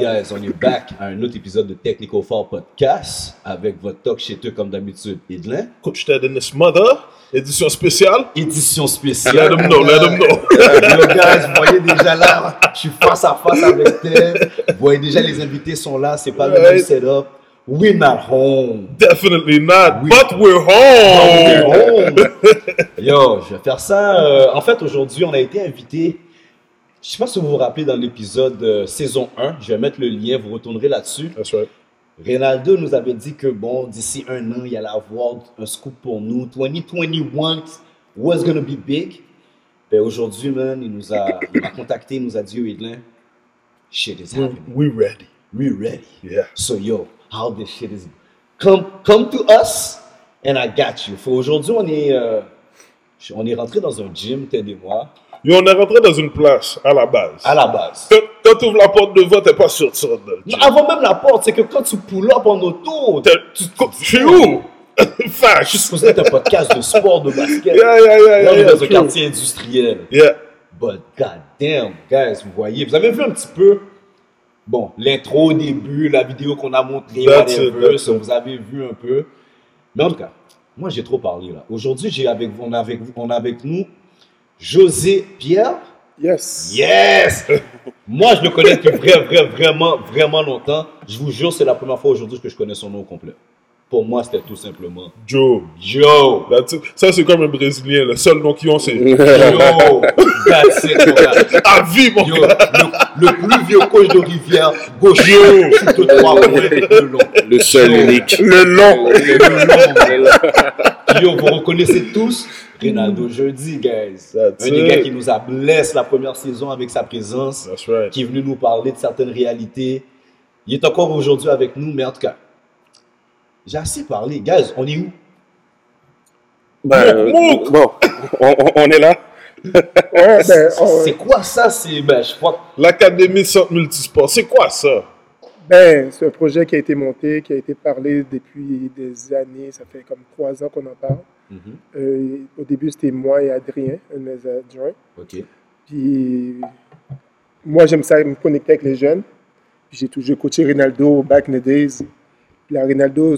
Guys, on est back à un autre épisode de Technical Fall Podcast avec votre talk chéteux comme d'habitude, Edlin. Coach Ted in this mother, édition spéciale. Édition spéciale. Let them know, let them know. Euh, yo, guys, vous voyez déjà là, je suis face à face avec Ted. Vous voyez déjà, les invités sont là, c'est pas le même Right. setup. We're not home. Definitely not, but we're home. Yo, je vais faire ça. euh, en fait, aujourd'hui, on a été invité. Je sais pas si vous vous rappelez dans l'épisode euh, saison 1, je vais mettre le lien, vous retournerez là-dessus. That's right. Ronaldo nous avait dit que bon, d'ici un an, il allait avoir un scoop pour nous. 2021 was gonna be big. Ben aujourd'hui, man, il nous a, il contacté, il nous a dit, Edlin, shit is happening. we ready. We ready. Yeah. So yo, how this shit is come come to us and I got you. Aujourd'hui, on est euh, on est rentré dans un gym, Ted et moi, Yo, on est rentré dans une place à la base. à la base. Quand, quand tu ouvres la porte devant, t'es pas sûr de gym. avant même la porte, c'est que quand tu pull up en auto, Tu tu es où? je suis Fâche. supposé être un podcast de sport, de basket. Yeah, yeah, yeah, Là, on yeah, est dans un quartier industriel. Yeah. But goddamn, guys, vous voyez, vous avez vu un petit peu, bon, l'intro au début, la vidéo qu'on a montrée, whatever, vous avez vu un peu. Mais en tout cas, moi j'ai trop parlé là. Aujourd'hui, j'ai avec on a avec, vous- on a avec nous José Pierre? Yes. Yes! moi, je le connais depuis vrai, vrai, vraiment, vraiment longtemps. Je vous jure, c'est la première fois aujourd'hui que je connais son nom au complet. Pour moi, c'était tout simplement Joe. Joe. That's it. Ça, c'est comme un Brésilien. Le seul nom qu'ils ont, c'est Yo, that's it, mon gars. à vie, mon Yo, gars. le, le plus vieux coach de Rivière, gauche, shoot de trois points, le long. Le seul unique. Le long. Le long. Yo, vous reconnaissez tous Ronaldo Jeudi, guys. That's Un des gars qui nous a blessé la première saison avec sa présence, That's right. qui est venu nous parler de certaines réalités. Il est encore aujourd'hui avec nous, mais en tout cas, j'ai assez parlé. Guys, on est où? Ben, euh, Mouk. bon, on, on- on est là. Ouais, ben, on- C'est quoi ça? C'est, ben, je crois que L'Académie Centre Multisport, c'est quoi ça? ben, c'est un projet qui a été monté, qui a été parlé depuis des années. Ça fait comme trois ans qu'on en parle. Mhm. Euh, au début, c'était moi et Adrien, un de mes adjoints. Ok. Puis moi, j'aime ça me connecter avec les jeunes. Puis j'ai toujours coaché Ronaldo back in the days. Puis là, Ronaldo,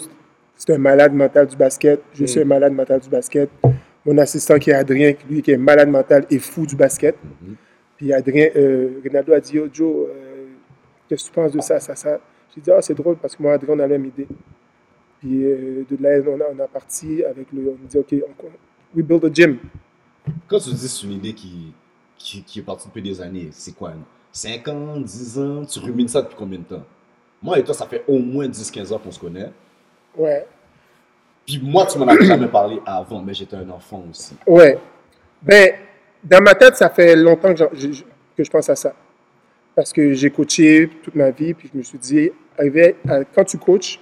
c'est un malade mental du basket. Je suis un malade mental du basket. Mon assistant qui est Adrien, lui, qui est malade mental et fou du basket. Mhm. Puis Adrien, euh, Ronaldo a dit, Yo, Joe, euh, qu'est-ce que tu penses de ça, ça, ça? J'ai dit, ah, c'est drôle parce que moi, Adrien, on a la même idée. Puis euh, de là, on a, on a parti avec le. On dit, OK, on, we build a gym. Quand tu dis c'est une idée qui, qui, qui est partie depuis des années, c'est quoi 5 ans, 10 ans? Tu rumines ça depuis combien de temps? Moi et toi, ça fait au moins 10-15 ans qu'on se connaît. Ouais. Puis moi, tu m'en as jamais parlé avant, mais j'étais un enfant aussi. Ouais. Ben, dans ma tête, ça fait longtemps que, je- je- que je pense à ça. Parce que j'ai coaché toute ma vie, puis je me suis dit, arrivé à- quand tu coaches,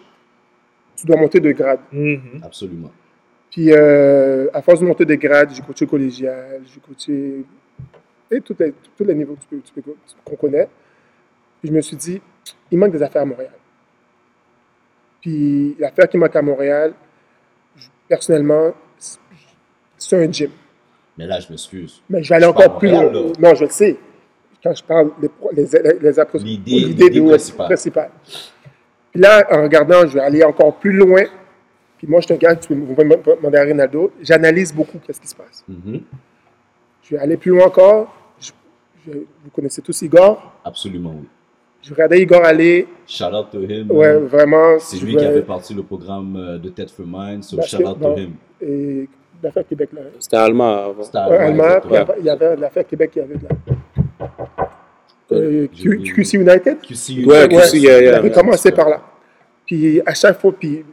tu dois monter de grade. Mhm. Absolument. Puis, euh, à force de monter de grade, j'ai coaché collégial, j'ai coaché et tous les, tous les niveaux que tu peux- tu peux- qu'on connaît. Puis je me suis dit, il manque des affaires à Montréal. Puis l'affaire qui manque à Montréal, personnellement, c'est- un gym. Mais là, je m'excuse. Mais je vais aller encore plus loin. Non, je le sais. Quand je parle des les, les, L'idée- principale. principale. Puis là, en regardant, je vais aller encore plus loin. Puis moi, je un gars, tu peux me demander à Ronaldo, j'analyse beaucoup qu'est-ce qui se passe. Mhm. Je vais aller plus loin encore. Je- je- vous connaissez tous Igor? Absolument, oui. Je regardais Igor aller. Shout out to him. Ouais, man. vraiment. C'est lui qui avait parti le programme euh, de Tête for Mind, so Basket, shout out to bon. him. Et l'affaire Québec, là. C'était allemand avant. C'était Ouais, allemand, puis il y avait l'affaire Québec qui avait de la. Euh, Q-. QC United? QC Ouais, United. QC, yeah, yeah. Il avait commencé par là. Puis à chaque fois, puis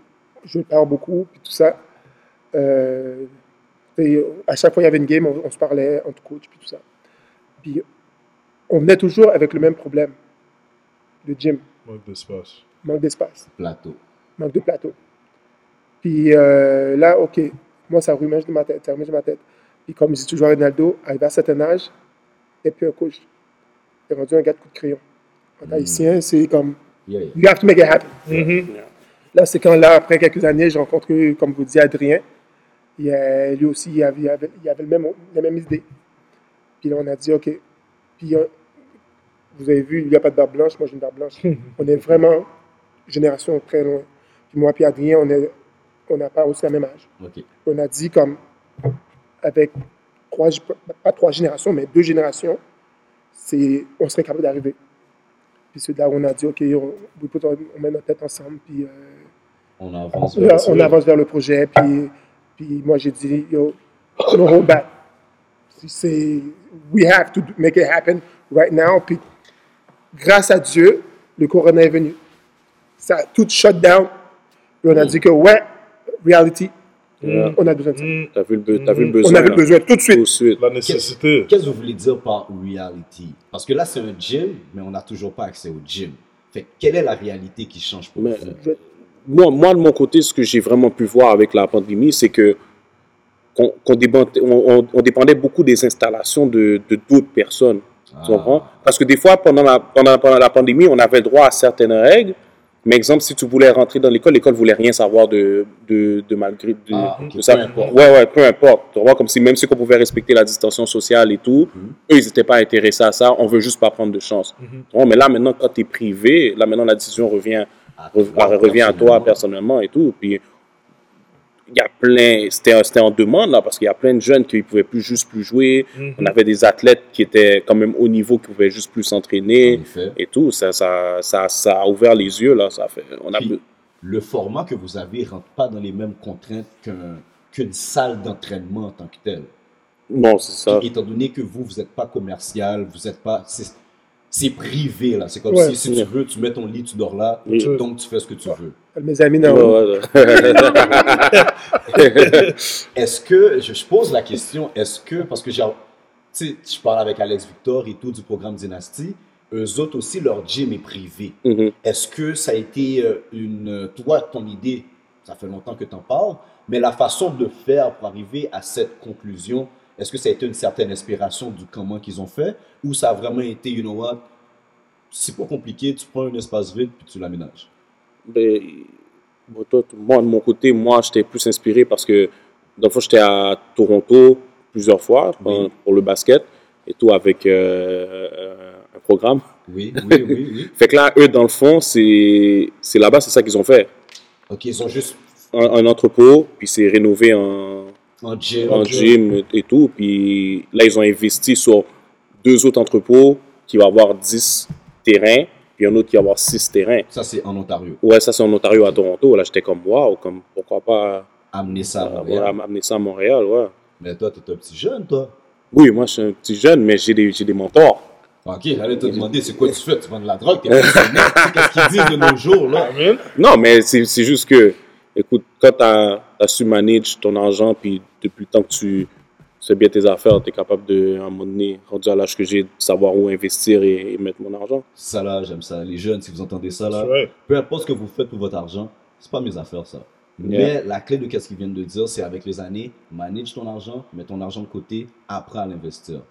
je parle beaucoup, puis tout ça. Euh, et à chaque fois, il y avait une game, on, on se parlait entre coach, puis tout ça. Puis on venait toujours avec le même problème. Le gym, Manque d'espace. manque d'espace, Plateau. manque de plateau. Puis euh, là, OK, moi, ça rumège de ma tête, ça rumège de ma tête. Puis comme je dis toujours à Ronaldo, arrivé à un certain âge, et puis un coach. Il est rendu un gars de coup de crayon. En haïtien, c'est comme, Yeah, yeah. you have to make it happen. Mhm. Là, c'est quand, là, après quelques années, j'ai rencontré, comme vous dites, Adrien. Et, euh, lui aussi, il avait, il avait, il avait le même, la même idée. Puis là, on a dit, OK. Puis vous avez vu, il n'y a pas de barbe blanche, moi j'ai une barbe blanche. on est vraiment génération très loin. Puis moi puis Adrien, on est- on n'a pas aussi la même âge. On a dit comme, avec trois, pas trois générations, mais deux générations, c'est, on serait capable d'arriver. Puis c'est là où on a dit, OK, on, met notre tête ensemble, puis euh, On avance vers ça. on avance vers le projet, puis, puis moi j'ai dit, yo, no hold back. C'est, we have to make it happen right now. Puis grâce à Dieu, le corona est venu. Ça a tout shut down. Puis on a dit que, ouais, reality, Yeah. on a besoin de ça. Mm, T'as vu, le be- vu le On besoin. avait là. besoin tout de suite. Tout de suite. La nécessité. Qu'est-ce que vous voulez dire par reality? Parce que là, c'est un gym, mais on n'a toujours pas accès au gym. Fait quelle est la réalité qui change pour Mais- vous? Je- moi, moi, de mon côté, ce que j'ai vraiment pu voir avec la pandémie, c'est que qu'on dépendait, on, on- on dépendait beaucoup des installations de d'autres personnes. Ah. Tu comprends? Parce que des fois, pendant la, pendant, pendant la pandémie, on avait le droit à certaines règles. Mais exemple, si tu voulais rentrer dans l'école, l'école voulait rien savoir de, de, de malgré de, Ah, de ça. peu importe. Ouais, ouais, peu importe. Tu vois, comme si même si on pouvait respecter la distanciation sociale et tout, Mhm. eux, ils n'étaient pas intéressés à ça. On veut juste pas prendre de chance. Vois, mais là, maintenant, quand tu es privé, là, maintenant, la décision revient À Re- toi, revient à toi personnellement. personnellement et tout. Puis il y a plein, c'était c'était en demande là parce qu'il y a plein de jeunes qui ne pouvaient plus juste plus jouer. Mhm. On avait des athlètes qui étaient quand même au niveau qui pouvaient juste plus En s'entraîner et tout. Ça, ça, ça, ça a ouvert les yeux là. Ça fait, on a Puis, le format que vous avez ne rentre pas dans les mêmes contraintes qu'un- qu'une salle d'entraînement en tant que telle. non c'est ça. Puis, étant donné que vous, vous n'êtes pas commercial, vous n'êtes pas. C'est privé, là. C'est comme Ouais. si, si tu veux, tu mets ton lit, tu dors là, Oui. donc tu fais ce que tu veux. Mes amis, non. ouais, ouais. Est-ce que, je, je pose la question, est-ce que, parce que j'ai, tu sais, je parle avec Alex Victor et tout du programme Dynasty, eux autres aussi, leur gym est privé. Mhm. Est-ce que ça a été euh, une, toi, ton idée, ça fait longtemps que tu en parles, mais la façon de faire pour arriver à cette conclusion, est-ce que ça a été une certaine inspiration du comment qu'ils ont fait, ou ça a vraiment été, you know what, c'est pas compliqué, tu prends un espace vide puis tu l'aménages? Ben, bon, toi, moi, de mon côté, moi, j'étais plus inspiré parce que, dans le fond, j'étais à Toronto plusieurs fois pour, Oui. pour le basket et tout avec euh, euh, un programme. Oui, oui, oui, oui. Fait que là, eux, dans le fond, c'est c'est là-bas, c'est ça qu'ils ont fait. Ok, ils ont juste Un, un entrepôt, puis c'est rénové en, en gym. en gym et tout. Puis là, ils ont investi sur deux autres entrepôts qui vont avoir 10 terrains, puis un autre qui va avoir 6 terrains. Ça, c'est en Ontario. Ouais, ça, c'est en Ontario, à Toronto. Là, j'étais comme, waouh, comme, pourquoi pas Amener ça à euh, Montréal. ouais, amener ça à Montréal, ouais. Mais toi, t'es un petit jeune, toi. Oui, moi, je suis un petit jeune, mais j'ai des, j'ai des mentors. Ok, j'allais te demander, c'est quoi tu fais? Tu vends de la drogue? Tu Qu'est-ce qu'ils disent de nos jours, là? Non, mais c'est juste que, écoute, quand tu as, su manage ton argent, puis depuis le temps que tu fais bien tes affaires, tu es capable de, à un moment donné, rendu à l'âge que j'ai, de savoir où investir et, et mettre mon argent. Ça, là, j'aime ça. Les jeunes, si vous entendez ça, là, peu importe ce que vous faites pour votre argent, c'est pas mes affaires, ça. Yeah. Mais la clé de qu'est-ce qu'ils viennent de dire, c'est avec les années, manage ton argent, mets ton argent de côté, apprends à l'investir.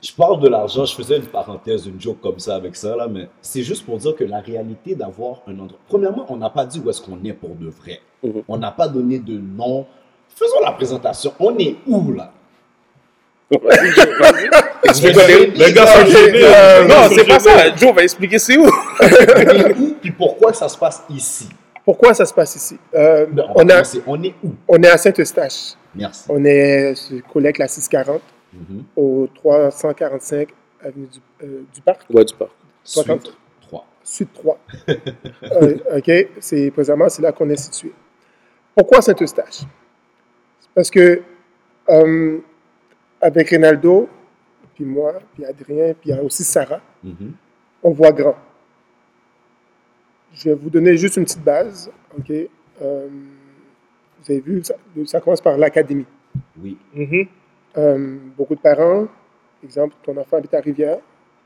Je parle de l'argent, je faisais une parenthèse, une joke comme ça avec ça, là, mais c'est juste pour dire que la réalité d'avoir un endroit. Premièrement, on n'a pas dit où est-ce qu'on est pour de vrai. Mhm. On n'a pas donné de nom. Faisons la présentation. On est où, là? Les gars sont gênés. Euh, Non, c'est pas ça. Joe va expliquer c'est où. On est où? Puis pourquoi ça se passe ici? Pourquoi ça se passe ici? Euh, Ben, on, va on, a, commencer. on est où? on est à Saint-Eustache. Merci. On est sur Collègue la 640 Mhm. au 345 avenue du, euh, du Parc, Ouais, du parc. Toi, Suite quand- 3. Sud 3. Euh, OK, c'est présentement, c'est là qu'on est situé. Pourquoi Saint-Eustache? C'est Parce que euh, avec Rinaldo, puis moi, puis Adrien, puis aussi Sarah, Mhm. on voit grand. Je vais vous donner juste une petite base. OK? Euh, vous avez vu, ça, ça commence par l'académie. Oui. Mhm. Euh, beaucoup de parents, exemple, ton enfant habite à Rivière,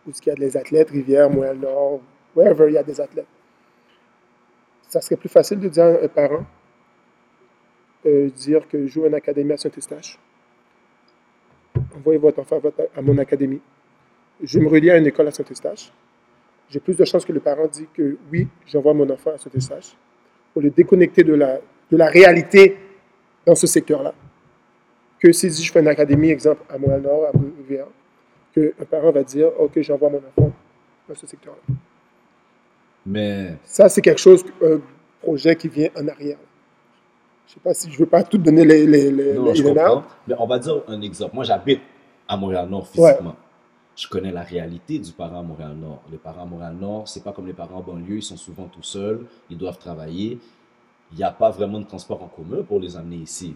où il y a des athlètes, Rivière, Montréal-Nord, wherever il y a des athlètes. Ça serait plus facile de dire à un parent, euh, dire que joue à une académie à Saint-Eustache. Envoyez votre enfant à, mon académie. Je me relie à une école à Saint-Eustache. J'ai plus de chances que le parent dit que oui, j'envoie mon enfant à Saint-Eustache pour le déconnecter de la, de la réalité dans ce secteur-là que si je fais une académie, exemple, à Montréal-Nord, à Rivière, qu'un parent va dire, OK, j'envoie mon enfant dans ce secteur-là. Mais Ça, c'est quelque chose, un projet qui vient en arrière. Je sais pas si je veux pas tout donner les, les, les, non, les je comprends. Mais on va dire un exemple. Moi, j'habite à Montréal-Nord physiquement. Je connais la réalité du parent à Montréal-Nord. Les parents à Montréal-Nord, c'est pas comme les parents en banlieue, ils sont souvent tout seuls, ils doivent travailler. Il n'y a pas vraiment de transport en commun pour les amener ici.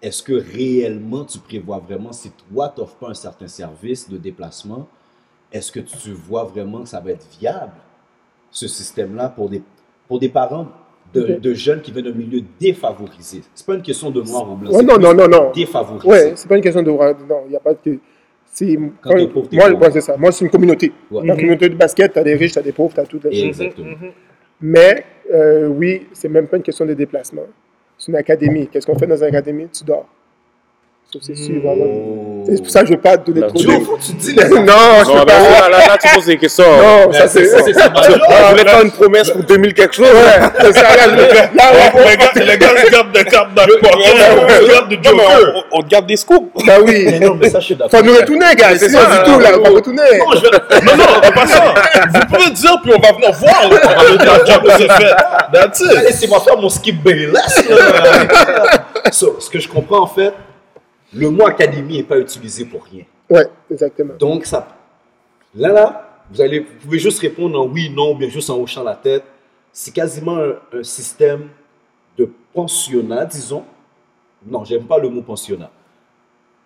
Est-ce que réellement tu prévois vraiment, si toi tu n'offres pas un certain service de déplacement, est-ce que tu vois vraiment que ça va être viable, ce système-là, pour des, pour des parents de, jeunes qui viennent d'un milieu défavorisé? C'est pas une question de noir ou blanc. Ouais, non, non, non, non. Défavorisé. Ouais, c'est pas une question de. Non, il n'y a pas de. C'est, Quand t'es pauvre, moi, c'est ça. Moi, c'est une communauté. Ouais. La communauté de basket, tu as des riches, tu as des pauvres, tu as tout. Exactement. Mais euh, oui, c'est même pas une question de déplacement. C'est une académie. Qu'est-ce qu'on fait dans une académie? Tu dors. C'est sûr, vraiment. Oh. C'est pour ça que je ne veux pas donner trop tu- de. Que tu dis les non, je Non, peux pas. là, là, là, tu poses des questions. Non, ça c'est. ça. On voulait faire une promesse pour 2000 quelque chose. Ouais, c'est ça. Là, je- là, Les gars, les gars se gardent des cartes dans le jokers. on, on garde des scoops. Bah oui. Mais non, mais ça, je suis d'accord. Faut nous retourner, gars. C'est ça du tout, là. On va retourner. Non, je non, non, en passant, vous pouvez dire, puis on va venir voir. On va dire, la job c'est fait. That's it. Laissez-moi faire mon skip Bayless. ce que je comprends, en fait, le mot académie n'est pas utilisé pour rien. Ouais, exactement. Donc, ça, là, là, vous, allez, vous pouvez juste répondre en oui, non, ou bien juste en hochant la tête. C'est quasiment un, un système de pensionnat, disons. Non, j'aime pas le mot pensionnat.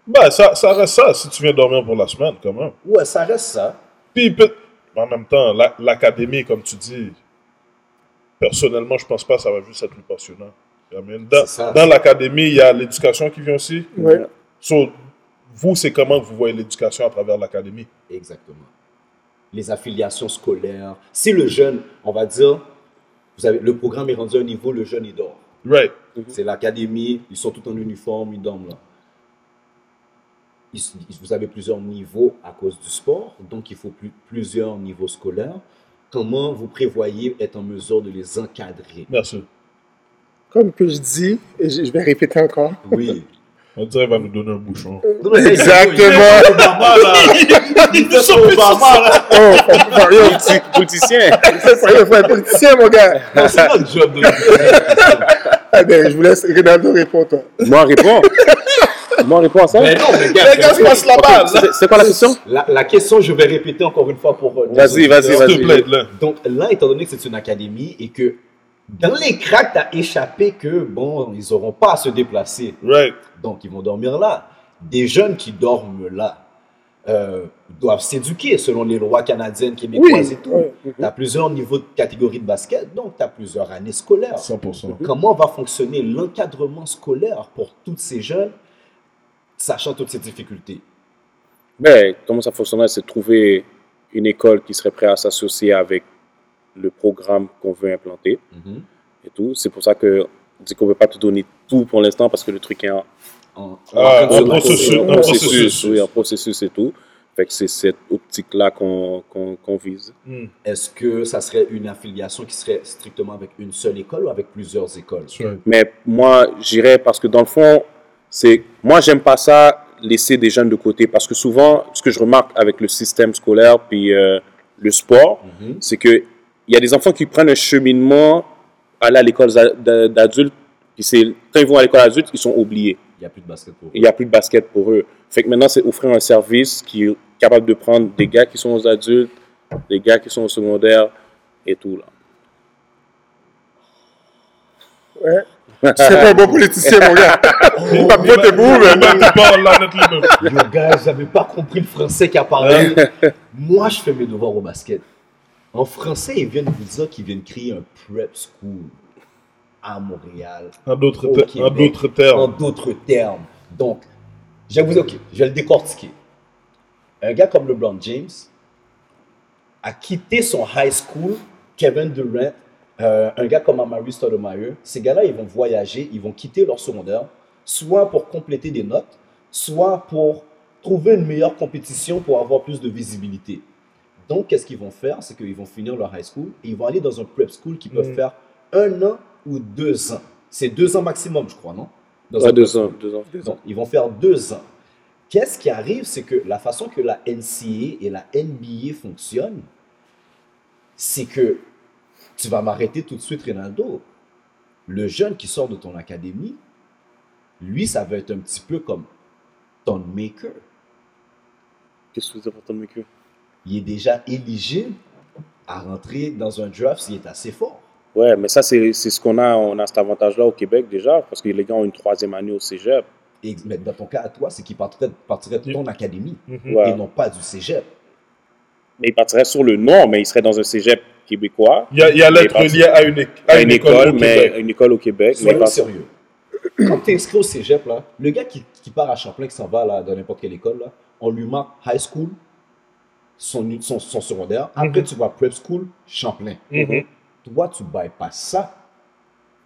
Ben, ça, ça reste ça si tu viens dormir pour la semaine, quand même. Ouais, ça reste ça. Puis, peut- en même temps, la- l'académie, comme tu dis, personnellement, je pense pas que ça va juste être le pensionnat. Dans, l'académie, il y a l'éducation qui vient aussi. So, vous, c'est comment vous voyez l'éducation à travers l'académie? Exactement. Les affiliations scolaires. Si le jeune, on va dire, vous avez, le programme est rendu à un niveau, le jeune, il dort. Right. C'est l'académie, ils sont tous en uniforme, ils dorment là. Ils- vous avez plusieurs niveaux à cause du sport, donc il faut plus- plusieurs niveaux scolaires. Comment vous prévoyez être en mesure de les encadrer? Merci. Comme que je dis, et je je vais répéter encore. Oui. On dirait qu'il va nous donner un bouchon. Exactement. Obama, là. Il fait son Obama, là. Oh, yo, Politique, politicien. faut- faut- politicien, mon gars. C'est notre job de Ah ben, je vous laisse Ronaldo répondre, toi. Moi, réponds. Moi, réponds à ça. Mais non, mais gars, Les gars, se passent la balle. c'est- quoi la question? la, la question, je vais répéter encore une fois pour. euh, nos Vas-y, vas-y. S'il te vas-y. plaît, là. Donc là, étant donné que c'est une académie et que dans les cracks, tu as échappé que, bon, ils n'auront pas à se déplacer. Right. Donc, ils vont dormir là. Des jeunes qui dorment là euh, doivent s'éduquer selon les lois canadiennes, québécoises Oui, et tout. ouais. Tu as plusieurs niveaux de catégories de basket, donc tu as plusieurs années scolaires. 100%. Comment va fonctionner l'encadrement scolaire pour tous ces jeunes, sachant toutes ces difficultés? Ben, comment ça fonctionnerait, c'est trouver une école qui serait prête à s'associer avec le programme qu'on veut implanter et tout. C'est pour ça que on dit qu'on ne veut pas te donner tout pour l'instant parce que le truc est en, En, Ah, en- un processus, un processus. oui, en processus et tout. Fait que c'est cette optique-là qu'on qu'on- qu'on vise. Hmm. Est-ce que ça serait une affiliation qui serait strictement avec une seule école ou avec plusieurs écoles? Mais moi, j'irais parce que dans le fond, c'est moi, j'aime pas ça laisser des jeunes de côté parce que souvent, ce que je remarque avec le système scolaire puis euh, le sport, Mhm. c'est que il y a des enfants qui prennent un cheminement aller à l'école d'a- d'a- d'adultes puis c'est quand ils vont à l'école adulte, ils sont oubliés. Il n'y a plus de basket pour eux. Il n'y a plus de basket pour eux. Fait que maintenant, c'est offrir un service qui est capable de prendre des gars qui sont aux adultes, des gars qui sont au secondaire et tout là. Ouais. C'est pas un bon politicien, mon gars. Il va voter pour vous, mais Ben, tu parles là, net lui-même. Le gars, j'avais pas compris le français qu'il a parlé. Moi, je fais mes devoirs au basket. En français, ils viennent vous dire qu'ils viennent créer un prep school à Montréal. En d'autres Au ter- en d'autres En termes. d'autres termes. Donc, je vais vous dire, ok, je vais le décortiquer. Un gars comme LeBron James a quitté son high school, Kevin Durant, euh, un gars comme Amari Stoudemire. Ces gars-là, ils vont voyager, ils vont quitter leur secondaire, soit pour compléter des notes, soit pour trouver une meilleure compétition pour avoir plus de visibilité. Donc, qu'est-ce qu'ils vont faire? C'est qu'ils vont finir leur high school et ils vont aller dans un prep school qui peuvent Mm. faire un an ou deux ans. C'est deux ans maximum, je crois, non? Dans Ouais, deux ans, deux ans. Donc, ils vont faire deux ans. qu'est-ce qui arrive, c'est que la façon que la NCA et la NBA fonctionnent, c'est que tu vas m'arrêter tout de suite, Ronaldo. Le jeune qui sort de ton académie, lui, ça va être un petit peu comme ton maker. Qu'est-ce que tu veux dire par ton maker? Il est déjà éligible à rentrer dans un draft s'il est assez fort. Ouais, mais ça, c'est c'est ce qu'on a. On a cet avantage-là au Québec déjà, parce que les gars ont une troisième année au cégep. Et, mais dans ton cas à toi, c'est qu'il partirait, partirait de ton académie Mhm. Ouais. et non pas du cégep. Mais il partirait sur le nom, mais il serait dans un cégep québécois, Il y a, il y a Mais l'être lié à une, à une école, au mais Québec. une école au Québec. Mais Soyons pas- sérieux. Quand tu es inscrit au cégep, là, le gars qui, qui part à Champlain, qui s'en va là, dans n'importe quelle école, là, on lui marque high school, son, son, son secondaire. Après, Mhm. tu vas prep school, Champlain. Mhm. Toi, tu bypasses ça.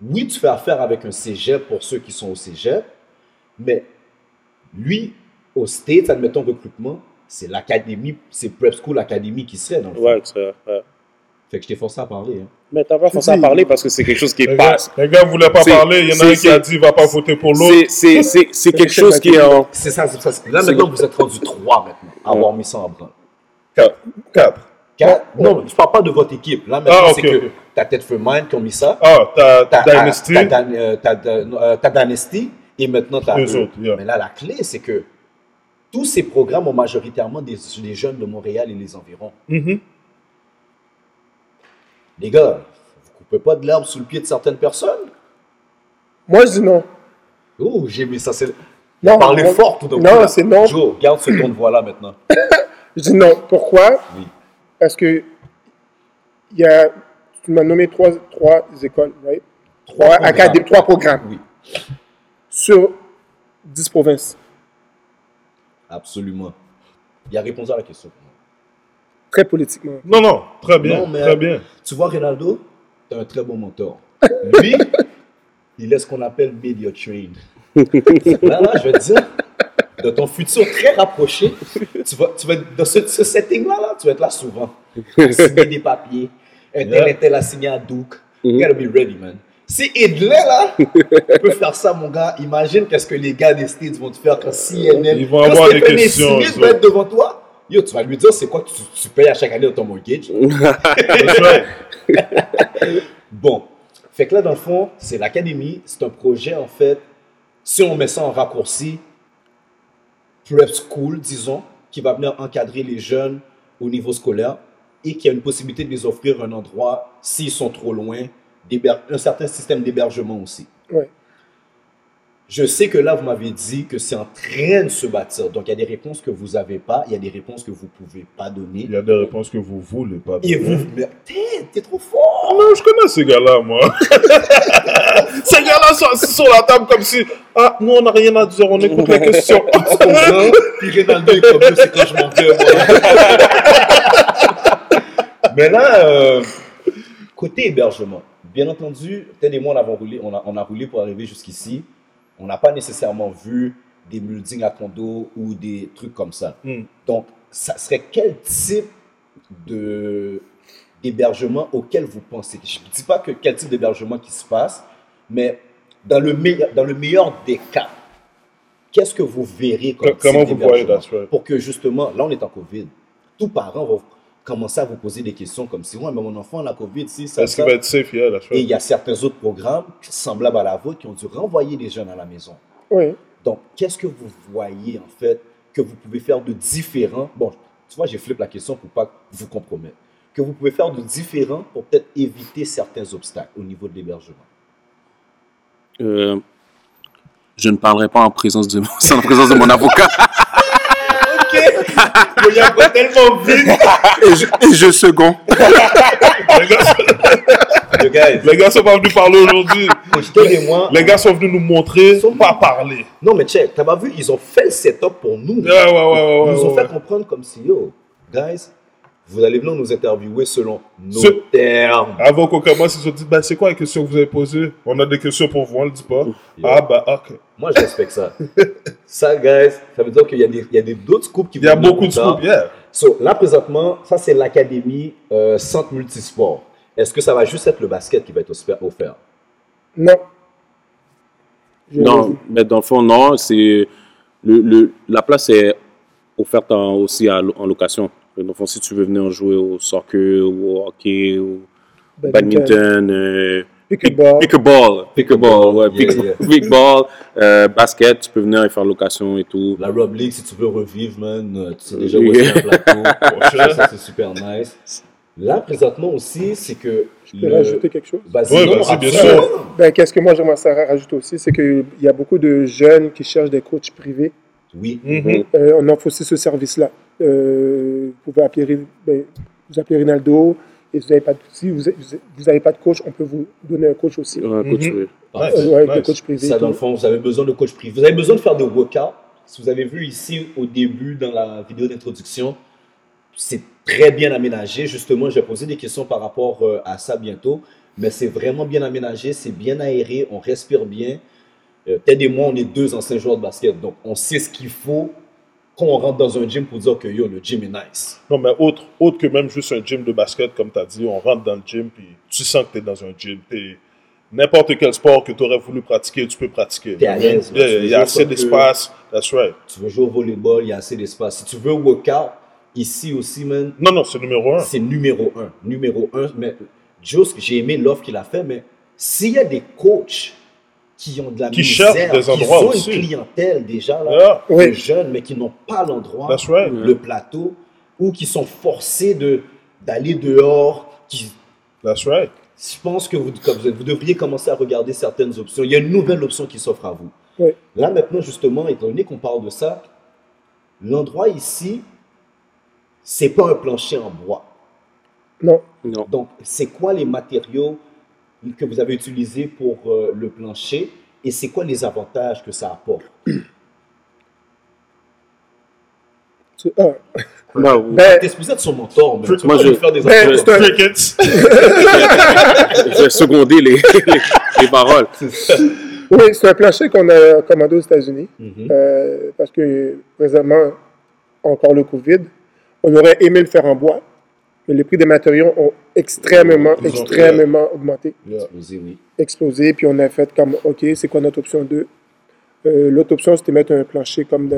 Oui, tu fais affaire avec un cégep pour ceux qui sont au cégep, mais lui, au States, admettons recrutement, c'est l'académie, c'est prep school académie qui serait dans le fond. Ouais, c'est- ouais. Fait que je t'ai forcé à parler. Hein. Mais t'as pas forcé à parler parce que c'est quelque chose qui Les est gars, pas. les gars voulaient pas parler. Il y en a un qui a dit il va pas voter pour l'autre. C'est- quelque chose qui est en. C'est ça, c'est ça. Là, maintenant, vous êtes rendu trois maintenant, à avoir mis ça en branle. Quatre. Quatre. Quatre- Non, je parle pas de votre équipe. Là, maintenant, Ah, c'est ok, que t'as Tête for Mind qui ont mis ça. Ah, t'as T'as Dynasty. T'as Dynasty et maintenant t'as Eux eux. autres, yeah. Mais là, la clé, c'est que tous ces programmes ont majoritairement des, des jeunes de Montréal et les environs. Mhm. Les gars, vous coupez pas de l'herbe sous le pied de certaines personnes? Moi, je dis non. Oh, j'ai mis ça. C'est... Non, Parlez fort tout d'un coup. Non, là. c'est non. Joe, garde ce ton de voix là maintenant. Je dis non. Pourquoi? Oui. Parce que il y a, tu m'as nommé trois, trois écoles, right? Trois, programmes. trois programmes Oui, sur 10 provinces. absolument. Il a répondu à la question. Très politiquement. Non, non, très bien, Non, mais- très bien. Tu vois, Ronaldo, tu un très bon mentor. Lui, il est ce qu'on appelle media trained. Là, là, je vais te dire, de ton futur très rapproché, tu vas, tu vas être dans ce, ce setting-là, là, tu vas être là souvent. Signer des papiers. Un tel et tel a signé à Duke. You Mhm. gotta be ready, man. Si Edley, là, peut faire ça, mon gars, imagine qu'est-ce que les gars des States vont te faire quand CNN. Ils vont quand avoir des questions, Smith va être devant toi. Yo, tu vas lui dire c'est quoi que tu, tu payes à chaque année dans ton mortgage? Bon, fait que là, dans le fond, c'est l'académie. C'est un projet, en fait, si on met ça en raccourci, prep school, disons, qui va venir encadrer les jeunes au niveau scolaire et qui a une possibilité de les offrir un endroit, s'ils sont trop loin, un certain système d'hébergement aussi. Je sais que là, vous m'avez dit que c'est en train de se bâtir. Donc, il y a des réponses que vous n'avez pas, il y a des réponses que vous ne pouvez pas donner. Il y a des réponses que vous voulez pas. Et donner. vous, mais t'es, trop fort! Non, je connais ces gars-là, moi. ces gars-là sont assis sur la table comme si, ah, nous, on n'a rien à dire, on écoute les questions. Puis est comme c'est quand je m'en. Mais là, euh, côté hébergement, bien entendu, Ted et moi, on, avons roulé, on, a, on a roulé pour arriver jusqu'ici. On n'a pas nécessairement vu des buildings à condo ou des trucs comme ça. Hmm. Donc, ça serait quel type de d'hébergement auquel vous pensez? Je ne dis pas que quel type d'hébergement qui se passe, mais dans le meilleur, dans le meilleur des cas, qu'est-ce que vous verrez comme Co- Comment type vous voyez right. Pour que justement, là on est en Covid, tous parents vont commencer à vous poser des questions comme si, ouais, mais mon enfant a la Covid, si, ça, Est-ce qu'il va être safe, yeah, Et il y a certains autres programmes semblables à la vôtre qui ont dû renvoyer les jeunes à la maison. Oui. Donc, qu'est-ce que vous voyez en fait que vous pouvez faire de différent? Bon, tu vois, j'ai flippé la question pour pas vous compromettre. Que vous pouvez faire de différent pour peut-être éviter certains obstacles au niveau de l'hébergement? Euh, je ne parlerai pas en de, présence de mon avocat. Ok Il y a pas tellement vite Et je, et je second. Les gars, Les gars, les gars sont pas venus parler aujourd'hui. Les gars sont venus nous montrer, Sont- pas parler. Non, mais check, t'as pas vu, ils ont fait le setup pour nous. Ouais, ouais, ouais, ouais. Ils ouais, nous ont ouais. fait comprendre comme si, yo, guys, vous allez venir nous interviewer selon nos Ce- termes. Avant qu'on commence, ils ont dit, ben, c'est quoi les questions que vous avez posées On a des questions pour vous, on le dit pas. Ah, bah, ok. Moi, je respecte ça. ça, guys, ça veut dire qu'il y a des, il y a des d'autres scoops qui Il y a beaucoup de scoops, yeah. So, là, présentement, ça, c'est l'Académie euh, Centre Multisport. Est-ce que ça va juste être le basket qui va être offert-? Non. Je- Non, mais dans le fond, non. C'est le, le- la place est offerte en- aussi à en location. Donc, si tu veux venir jouer au soccer ou au hockey ou badminton, euh, Pickleball. pickleball, pickleball, ouais, Yeah, pick- yeah. pickleball, euh, basket, tu peux venir et faire location et tout. La Rob League, si tu veux revivre, man, euh, tu sais déjà où est le plateau. ça, c'est super nice. Là, présentement aussi, c'est que. Je peux rajouter quelque chose? Non, vas-y, bien sûr. Ben, Qu'est-ce que moi j'aimerais rajouter aussi, c'est qu'il y a beaucoup de jeunes qui cherchent des coachs privés. Oui. Mhm. Euh, on offre aussi ce service-là. Euh, vous pouvez appeler, ben, vous appelez Rinaldo et vous n'avez pas de, si vous vous avez pas de coach, on peut vous donner un coach aussi. Ouais, coach, oui. Euh, ouais, nice. des coachs privés. Ça, dans le fond, vous avez besoin de coach privé. Vous avez besoin de faire des workouts. Si vous avez vu ici au début dans la vidéo d'introduction, c'est très bien aménagé. Justement, je vais poser des questions par rapport euh, à ça bientôt. Mais c'est vraiment bien aménagé, c'est bien aéré, on respire bien. Euh, Ted et moi, on est deux anciens joueurs de basket. Donc, on sait ce qu'il faut quand on rentre dans un gym pour dire que yo, le gym est nice. Non, mais autre, autre que même juste un gym de basket, comme tu as dit, on rentre dans le gym, puis tu sens que tu es dans un gym. N'importe quel sport que tu aurais voulu pratiquer, tu peux pratiquer. T'es à l'aise, Il y a assez d'espace. That's right. Tu veux jouer au volleyball, il y a assez d'espace. Si tu veux workout, ici aussi, man, Non, non, c'est numéro un. c'est numéro un. Numéro un. Mais Just, j'ai aimé l'offre qu'il a fait, mais s'il y a des coachs qui ont de la Qui misère, cherchent des qui endroits ont aussi. une clientèle déjà, là, Yeah, Oui. de jeunes, mais qui n'ont pas l'endroit, right. le plateau, ou qui sont forcés de d'aller dehors, qui, That's right. je pense que vous, vous devriez commencer à regarder certaines options. Il y a une nouvelle option qui s'offre à vous. Oui. Là, maintenant, justement, étant donné qu'on parle de ça, l'endroit ici, c'est pas un plancher en bois. Non. Non. Donc, c'est quoi les matériaux que vous avez utilisés pour euh, le plancher et c'est quoi les avantages que ça apporte? C'est- ah. Bah, oui. Ben, T'es supposé être son mentor, mais Moi, je- faire des Ben, un- je vais seconder les, les, les paroles. oui, c'est un plancher qu'on a commandé aux États-Unis Mhm. euh, parce que présentement, encore le COVID, on aurait aimé le faire en bois, mais les prix des matériaux ont extrêmement, ont- extrêmement augmenté. Yeah. Explosé, oui. explosé, puis on a fait comme, OK, c'est quoi notre option 2? Euh, L'autre option, c'était mettre un plancher comme dans,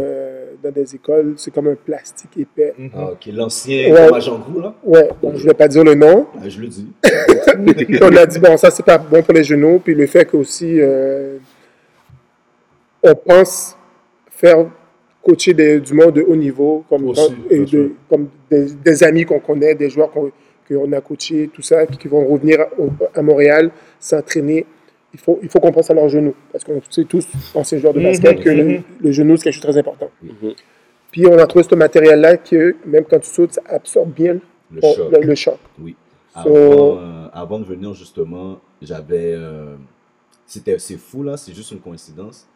dans des écoles. C'est comme un plastique épais. Mhm. Ah, ok, l'ancien Ouais. fromage en gros, là? Ouais, bon, je ne vais pas dire le nom. Ah, je le dis. On a dit, bon, ça, c'est pas bon pour les genoux. Puis le fait qu'aussi, euh, on pense faire coacher des- du monde de haut niveau, comme, Aussi, et de- comme des, des amis qu'on connaît, des joueurs qu'on qu'on a coachés, tout ça, qui vont revenir à, Montréal s'entraîner. Il faut, il faut qu'on pense à leurs genoux. Parce qu'on sait tous, anciens joueurs de Mhm, basket, que le, mhm. le genou, c'est quelque chose de très important. Mhm. Puis on a trouvé ce matériel-là que, même quand tu sautes, ça absorbe bien Le choc. le- le choc. Oui. So- Avant, euh, avant de venir, justement, j'avais. euh, c'était c'est fou, là, c'est juste une coïncidence.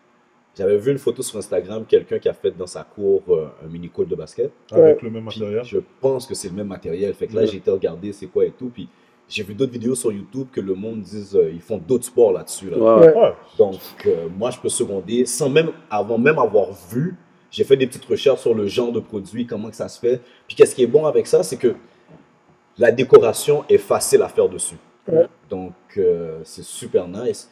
J'avais vu une photo sur Instagram, quelqu'un qui a fait dans sa cour euh, un mini-court de basket. Avec Ouais. le même Puis matériel. je pense que c'est le même matériel. Fait que là, Ouais. j'ai été regarder c'est quoi et tout. Puis j'ai vu d'autres vidéos sur YouTube que le monde dise euh, ils font d'autres sports là-dessus. Là. Ouais. Ouais. Ouais. Donc, euh, moi, je peux seconder sans même, avant même avoir vu, j'ai fait des petites recherches sur le genre de produit, comment que ça se fait. Puis, qu'est-ce qui est bon avec ça, c'est que la décoration est facile à faire dessus. Ouais. Donc, euh, c'est super nice.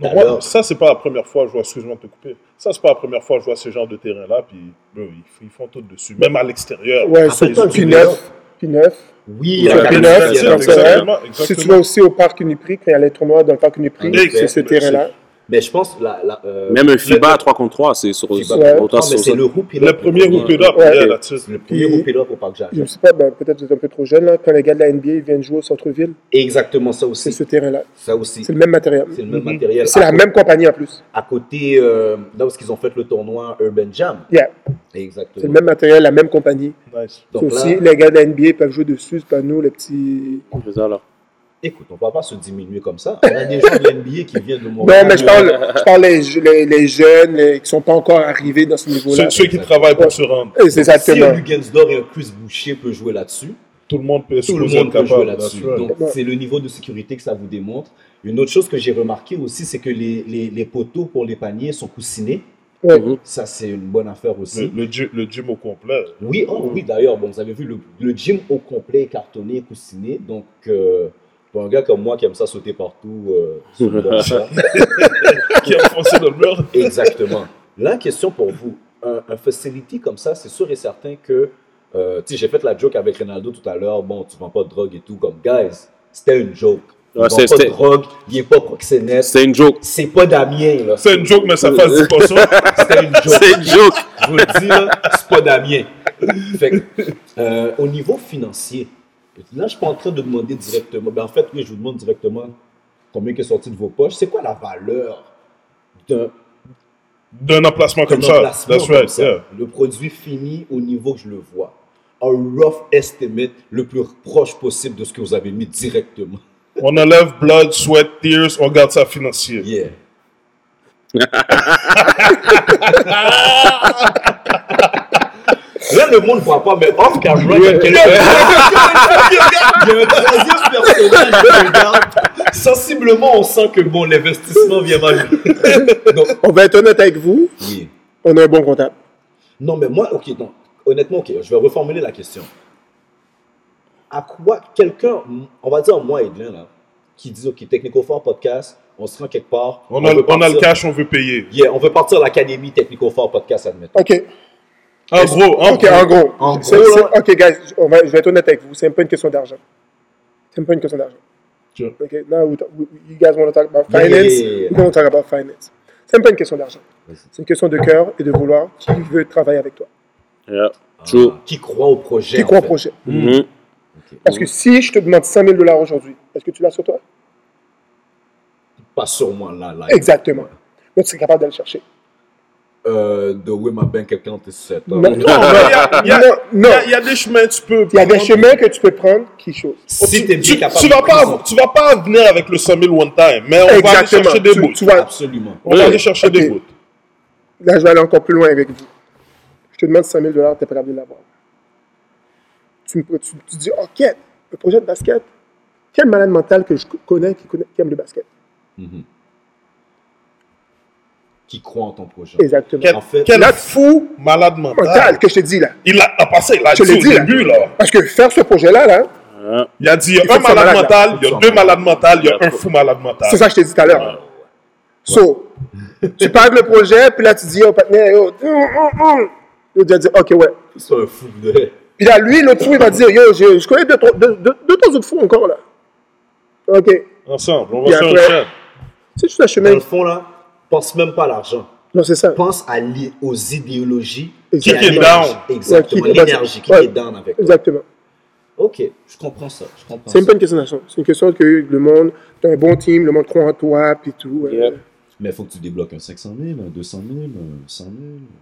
Non, Alors- moi, ça, c'est pas la première fois que je vois, excuse-moi de te couper, ça, c'est pas la première fois que je vois ce genre de terrain-là, puis bro, ils, ils font tout dessus, même à l'extérieur. Ouais, surtout toi, puis tu neuf. Puis neuf. Oui, ça, exactement, Si tu vas aussi au parc Uniprix, quand il y a les tournois dans le parc Uniprix, c'est ce terrain-là. Mais je pense, la, la, euh, Même un le- FIBA à 3 contre 3, c'est sur FIBA, Ouais. autant non, mais sur c'est le hoop Le premier it up, Ouais. Le premier hoop up au parc Je Jacques. ne sais pas, ben, peut-être que vous êtes un peu trop jeune, là, quand les gars de la NBA viennent jouer au centre-ville, Exactement, ça c'est aussi. ce terrain-là. Ça aussi. C'est le même matériel. C'est le même Mhm. matériel. C'est la côté- même compagnie en plus. À côté, euh, là où ils ont fait le tournoi Urban Jam. Yeah. Exactement. C'est le même matériel, la même compagnie. Nice. Donc C'est là, aussi, les gars de la NBA peuvent jouer dessus, c'est pas nous, les petits. C'est ça, là. Écoute, on ne va pas se diminuer comme ça. On a des gens de l'NBA qui viennent de Non, Montréal. mais je parle, je parle les, les, les jeunes les- qui ne sont pas encore arrivés dans ce niveau-là. Ceux, ceux qui travaillent pour se rendre, Et C'est Si exactement. un Lugensdor et un Chris Boucher peut jouer là-dessus, tout le monde peut tout le monde peut jouer là-dessus. Donc, c'est le niveau de sécurité que ça vous démontre. Une autre chose que j'ai remarqué aussi, c'est que les, les, les poteaux pour les paniers sont coussinés. Ouais. Mhm. Ça, c'est une bonne affaire aussi. Le, le, gy- le gym au complet. Oui, oh, oui d'ailleurs, bon, vous avez vu, le, le gym au complet est cartonné, coussiné. Donc, euh, pour un gars comme moi qui aime ça sauter partout, euh, bonne affaire. qui a foncé dans le mur. Exactement. La question pour vous, un, un facility comme ça, c'est sûr et certain que, euh, tu sais, j'ai fait la joke avec Ronaldo tout à l'heure, bon, tu vends pas de drogue et tout, comme, guys, c'était une joke. Il Ouais, vend pas de drogue, il est pas proxénète, C'est une joke. c'est pas Damien, là. C'est une joke, mais ça fait 10%. C'était une joke. C'est une joke. Je vous le dis, là, c'est pas Damien. Fait que, euh, au niveau financier, là, je suis pas en train de demander directement. Ben, en fait, oui, je vous demande directement combien est sorti de vos poches. C'est quoi la valeur d'un D'un emplacement comme ça. emplacement That's comme right, ça? yeah. Le produit fini au niveau que je le vois. Un rough estimate le plus proche possible de ce que vous avez mis directement. On enlève blood, sweat, tears, on garde ça financier. Yeah. Là, le monde ne voit pas, mais off camera, il y a quelqu'un. Il y a un troisième personnage qui regarde. Sensiblement, on sent que bon, l'investissement vient mal. Donc, On va être honnête avec vous, oui. on a un bon comptable. Non, mais moi, ok, donc, honnêtement, ok, je vais reformuler la question. À quoi quelqu'un, on va dire moi et Edwin, là, qui dit, ok, Technico-Fort Podcast, on se rend quelque part. On a, on a le cash, on veut payer. Yeah, on veut partir à l'Académie Technico-Fort Podcast, admettons. OK. En gros, en OK, en gros. En gros, c'est- là- OK, guys, on va, je vais être honnête avec vous. C'est même pas une question d'argent. C'est même pas une question d'argent. Sure. OK, now we talk- we- you guys want to talk about Yeah, finance? yeah, yeah, yeah. We don't talk about finance. C'est même pas une question d'argent. Vas-y. C'est une question de cœur et de vouloir qui veut travailler avec toi, Yeah. True. Ah, qui croit au projet. qui en croit au fait. projet. Mhm. Parce que si je te demande 100 000 dollars aujourd'hui, est-ce que tu l'as sur toi? Pas sur moi, là. là. Exactement. Donc, tu serais capable d'aller chercher. Euh, the way my bank account is set. Non, up. non, Il y a- il y a- non, Il non. y a- il y a des chemins, tu peux. Il y a des chemins que tu peux prendre qui chose. Si Tu, tu de vas pas, tu vas pas venir avec le 100 000 one time, mais on va aller chercher des bouts. Absolument. On va aller chercher des bouts. Là, je vais aller encore plus loin avec vous. Je te demande 100 000 dollars, tu es capable de l'avoir. Tu, me, tu, tu dis, OK, le projet de basket, quel malade mental que je connais qui, connaît, qui aime le basket? Mhm. Qui croit en ton projet. Exactement. Quel, En fait- quel Là- fou malade mental. Mental, que je te dis là. Il a, a passé, il a Je dit au dit début, là. Parce que faire ce projet-là, là. Il a dit, il y a un malade malade, mental, il y a deux malades mentales, il y a un fou malade mental. c'est ça que je t'ai dit tout à l'heure. So, tu parles le projet, puis là, tu dis, oh, partenaire, yo, hum, hum, hum. Il va dire, OK, ouais. C'est un fou de. Puis là, lui, l'autre fou, il va dire, yo, je, je connais deux, trois- deux, deux, deux, trois autres fous encore, là. OK. Ensemble, on Puis va sur un après- juste un Dans chemin. le fond, là, pense même pas à l'argent. Non, c'est ça. Pense à li- aux idéologies. Qui est l'énergie. down. Exactement. Ouais, qui- L'énergie qui ouais. est down avec toi. Exactement. Ok, je comprends ça. Je comprends C'est même pas une question d'argent. C'est une question que le monde, t'as un bon team, le monde croit en toi, puis tout. euh, Yep. Mais il faut que tu débloques un 500 000, un 200 000, un 100 000.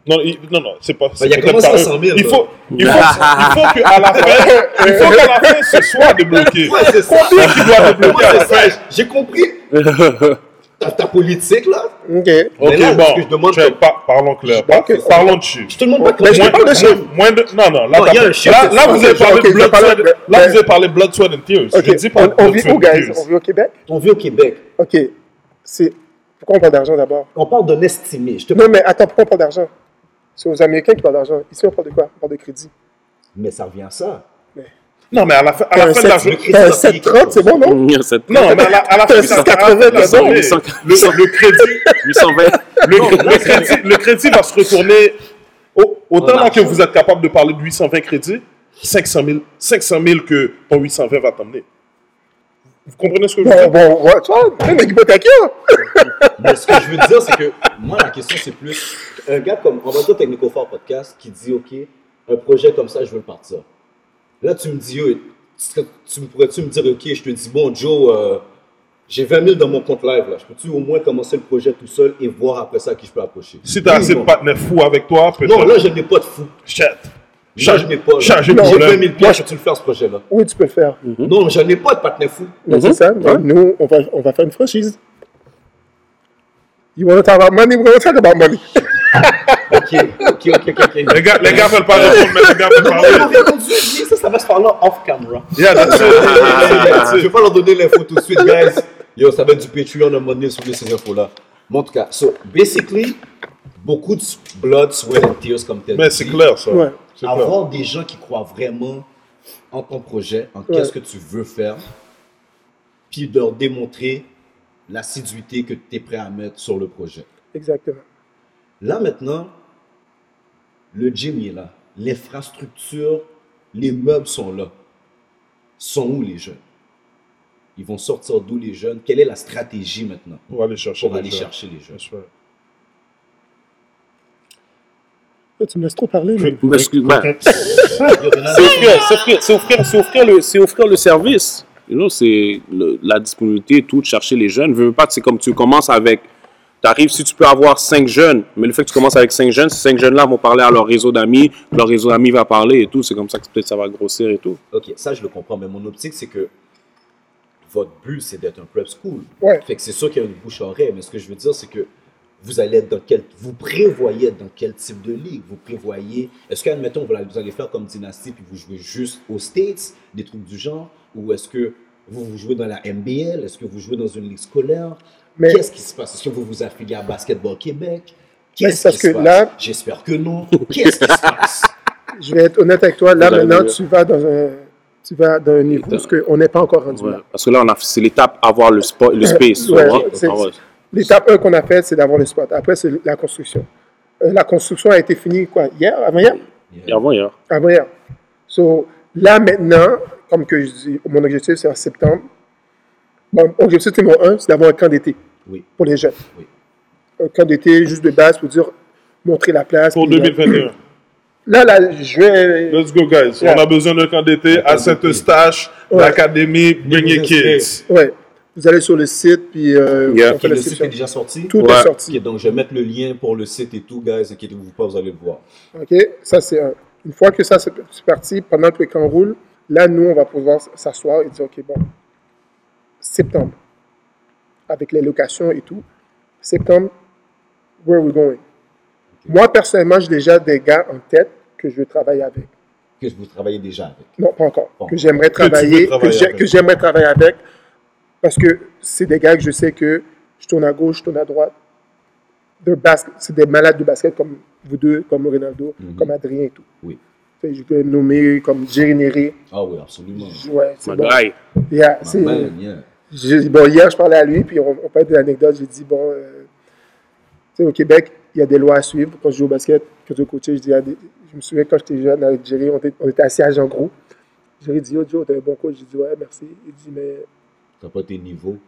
Non, il- non, non, c'est pas. c'est il a pas à eux. 100 000, Il faut, il faut, il faut qu'à la fin, il faut qu'à la fin, ce soit débloqué. Ouais, c'est ça. Combien qui doit débloquer à la fin? J'ai compris ta, ta politique, là. OK. Mais Ok, là, bon, que je demande, par- parlons clair. Parlons de chiffres. Je te demande pas Mais je parle de chiffres. Moins de, non, non, là, Non, il y a t'as- un chiffre, là, c'est là, ça. vous avez parlé ok, je blood, sweat, mais- là, mais- vous avez parlé blood, sweat and tears. OK. Je dis pas On, vit où, guys? On vit au Québec? On vit au Québec. OK. C'est... Pourquoi on parle d'argent d'abord? On parle d'un estimé. Je te Non, mais attends, pourquoi on parle d'argent? C'est aux Américains qui parlent d'argent. Ici, on parle de quoi? On parle de crédit. Mais ça revient à ça. Non, mais à la fin, à la un fin de la 7 journée. t'as un 730, c'est bon, non? Non, mais à la, à la fin de la- à la fin de la 880, journée, le, le crédit, 820. le, le crédit, le crédit va se retourner. au- autant En là que vous êtes capable de parler de 820 crédits, 500 000, 500 000 que ton 820 va t'emmener. Vous comprenez ce que je veux Bon, dire? bon, ouais, tu vois, même. Mais ce que je veux dire, c'est que moi, la question, c'est plus un gars comme, on va dire Technico-Fort Podcast, qui dit, OK, un projet comme ça, je veux le partir. Là, tu me dis, yo, tu, tu me pourrais-tu me dire, OK, je te dis, bon, Joe, euh, j'ai 20 000 dans mon compte live, là. Je peux-tu au moins commencer le projet tout seul et voir après ça qui je peux approcher? Si t'as assez de partenaires fous avec toi, peut-être. Non, là, je n'ai pas de fou. Chat. Là, je n'ai pas. là. Change J'ai de 20 problème. 000 pièces, peux-tu le faire, ce projet-là? Oui, tu peux le faire. Non, je n'ai pas de partenaire fou. Mais c'est ça. mais Nous, on va, on va faire une franchise. You want to talk about money? We're going to talk about money. OK, OK, OK, OK. Les gars, les gars veulent pas répondre, mais les gars veulent parler. Ça, va se parler off camera. Yeah, that's it. Je vais pas leur donner l'info tout de suite, guys. Yo, ça va être du Patreon à un moment donné sur ces infos-là. Mais en tout cas, so, basically, beaucoup de blood, sweat and tears, comme tel. Mais c'est clair, ça. Ouais. C'est clair. Avoir des gens qui croient vraiment en ton projet, en qu'est-ce que tu veux faire, puis de leur démontrer l'assiduité que tu es prêt à mettre sur le projet. Exactement. Là, maintenant, Le gym il est là. L'infrastructure, les meubles sont là. Sont où les jeunes? Ils vont sortir d'où les jeunes? Quelle est la stratégie maintenant On va aller chercher pour les aller jeunes. chercher les jeunes? Là, tu me laisses trop parler. Renan, c'est offrir, le, service. You know, c'est la disponibilité, tout, de chercher les jeunes. Veux veux pas, c'est comme tu commences avec, tu arrives, si tu peux avoir cinq jeunes, mais le fait que tu commences avec cinq jeunes, ces cinq jeunes-là vont parler à leur réseau d'amis, leur réseau d'amis va parler et tout. C'est comme ça que peut-être ça va grossir et tout. Ok, ça je le comprends, mais mon optique c'est que votre but c'est d'être un prep school. Ouais. Fait que c'est sûr qu'il y a une bouche oreille, mais ce que je veux dire c'est que vous allez être dans quel, vous prévoyez être dans quel type de ligue? Vous prévoyez, est-ce qu'admettons vous allez, vous allez faire comme Dynasty puis vous jouez juste aux States, des trucs du genre, ou est-ce que vous, vous jouez dans la MBL, est-ce que vous jouez dans une ligue scolaire? Mais- Qu'est-ce qui se passe? Est-ce que vous vous affiliez à Basketball Québec? Mais Qu'est-ce parce qui se que passe? là- J'espère que non. Qu'est-ce qui se passe? Je vais être honnête avec toi. Là, maintenant, tu vas dans un, tu vas dans un niveau Attends. où on n'est pas encore rendu Ouais. là. Parce que là, on a, c'est l'étape avoir le, spot, le space. Ouais, vois. c'est- Ah. L'étape 1 qu'on a faite, c'est d'avoir le spot. Après, c'est la construction. Euh, la construction a été finie, quoi, hier, avant-hier? Et avant, hier. Avant-hier. So, là, maintenant, comme que je dis, mon objectif, c'est en septembre. Mon objectif numéro un, c'est d'avoir un camp d'été Oui. pour les jeunes. Oui. Un camp d'été juste de base pour dire, montrer la place. Pour puis, euh, 2021. Là, là, je vais... Let's go, guys. Yeah. On a besoin d'un camp d'été à Saint-Eustache, Ouais. l'académie, bring your kids. Ouais. Vous allez sur le site, puis euh, Yeah. on Ok, fait le site est déjà sorti? Tout Ouais. est sorti. Donc je vais mettre le lien pour le site et tout, guys. Inquiétez-vous pas, vous allez le voir. OK? Ça, c'est un. Une fois que ça, c'est c'est parti, pendant que le camp roule, là, nous, on va pouvoir s'asseoir et dire, OK, bon, septembre, avec les locations et tout, septembre, where are we going? Moi, personnellement, j'ai déjà des gars en tête que je veux travailler avec. Que vous travaillez déjà avec? Non, pas encore. Bon. Que j'aimerais travailler, que travailler j'ai- avec. que j'aimerais travailler avec, parce que c'est des gars que je sais que je tourne à gauche, je tourne à droite. De basket, c'est des malades de basket comme vous deux, comme Ronaldo, Mhm. comme Adrien et tout. Oui. Je peux nommer comme Jerry Neri. Ah oui, absolument. Ouais, c'est bon. Yeah, c'est- yeah. Bon, hier, je parlais à lui, puis on, on parlait de l'anecdote. J'ai dit, bon, euh, tu sais, au Québec, il y a des lois à suivre. Quand je joue au basket, quand je coachais, je, dis des- je me souviens quand j'étais jeune avec Jerry, on était, on était assis à Jean Gros. Jerry dit, oh Joe, t'es un bon coach. J'ai dit, ouais, merci. Il dit, mais T'as pas tes niveaux.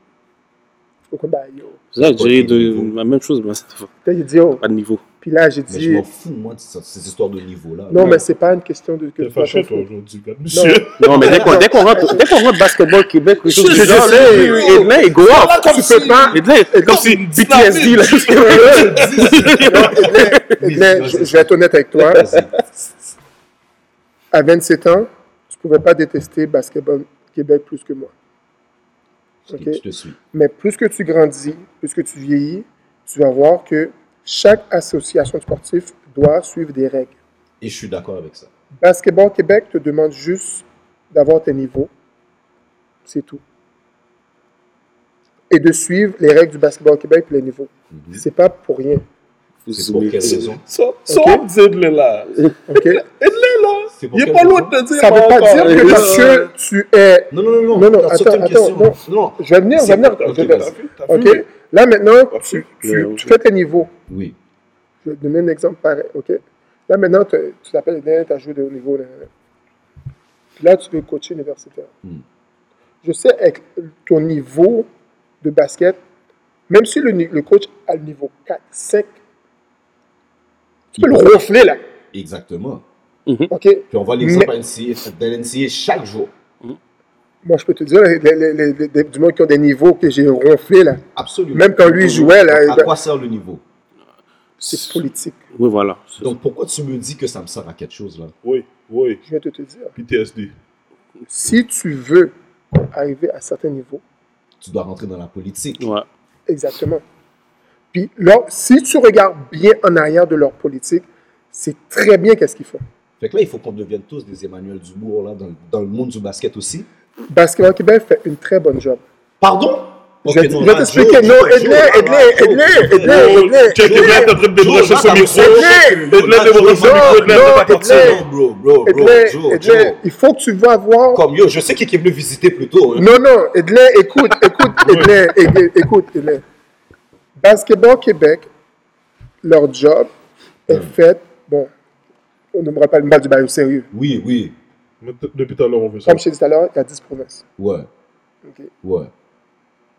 faut qu'on baille, yo. De niveau. la même chose, mais il dit, oh. pas de niveau. Puis là, j'ai Mais dit, je m'en fous, moi, de ces histoires de niveau-là. non, mais c'est pas une question de. Que fâché, toi, aujourd'hui. Monsieur. Non, mais dès qu'on, dès qu'on rentre, dès qu'on rentre basketball Québec, Je- je genre, là, il go off. Tu si- peux pas. Edlin, comme si PTSD, là. Je, vais être honnête avec toi. À 27 ans, tu pouvais pas détester Basketball Québec plus que moi. Ok, Ok. Je te suis. Mais plus que tu grandis, plus que tu vieillis, tu vas voir que chaque association sportive doit suivre des règles. Et je suis d'accord avec ça. Basketball Québec te demande juste d'avoir tes niveaux. C'est tout. Et de suivre les règles du Basketball Québec et les niveaux. Mhm. C'est pas pour rien. C'est pour quelle raison So, so on dit de là. OK? Edlin, là. C'est pour Il est quelle pas raison de te dire. Ça veut pas dire que parce que tu es. Non, non, non, non. Non, attends, attends. Non. Je vais venir, je vais venir. Ok, vu. Là, maintenant, tu, fais tes niveaux. Oui. Je vais te donner un exemple pareil, OK? Là, maintenant, te- tu t'appelles Edin, tu as joué de haut niveau. Là, tu veux coacher universitaire. Hmm. Je sais, avec ton niveau de basket, même si le, le coach a le niveau 4, 5, tu peux le ronfler, là. Exactement. OK? Puis on voit l'exemple Mais- à NCA, de l'NCA chaque jour. Moi, je peux te dire, les, les- les- les- les- du moins qui ont des niveaux que j'ai ronflés, là. Absolument. Même quand lui jouait, là, À quoi sert le niveau? C'est politique. Oui, voilà. Donc pourquoi tu me dis que ça me sert à quelque chose là? Oui, oui. Je viens de te dire. PTSD. Si tu veux arriver à certains niveaux, Tu dois rentrer dans la politique. Ouais. Exactement. Puis là, si tu regardes bien en arrière de leur politique, c'est très bien qu'est-ce qu'ils font. Fait que là, il faut qu'on devienne tous des Emmanuel Dubourg là, dans, dans le monde du basket aussi. Basketball Québec fait une très bonne job. Pardon? Je vais- Ok, non, je vais t'expliquer. Non, check it, en train de débrancher micro. Son micro, pas. Non, bro, bro, bro, Joe, Edley, Joe. il faut que tu vas voir. Comme yo, je sais qui est venu visiter plus tôt. hein. Non, non, Edley, écoute, écoute, Edley, écoute, Edley. Basketball Québec, leur job est fait, bon, on ne me pas le mal du bail au sérieux. Oui, oui. Mais Depuis tout à l'heure, on veut ça. Comme je t'ai dit tout à l'heure, il y a 10 provinces. Ouais. Ok. Ouais.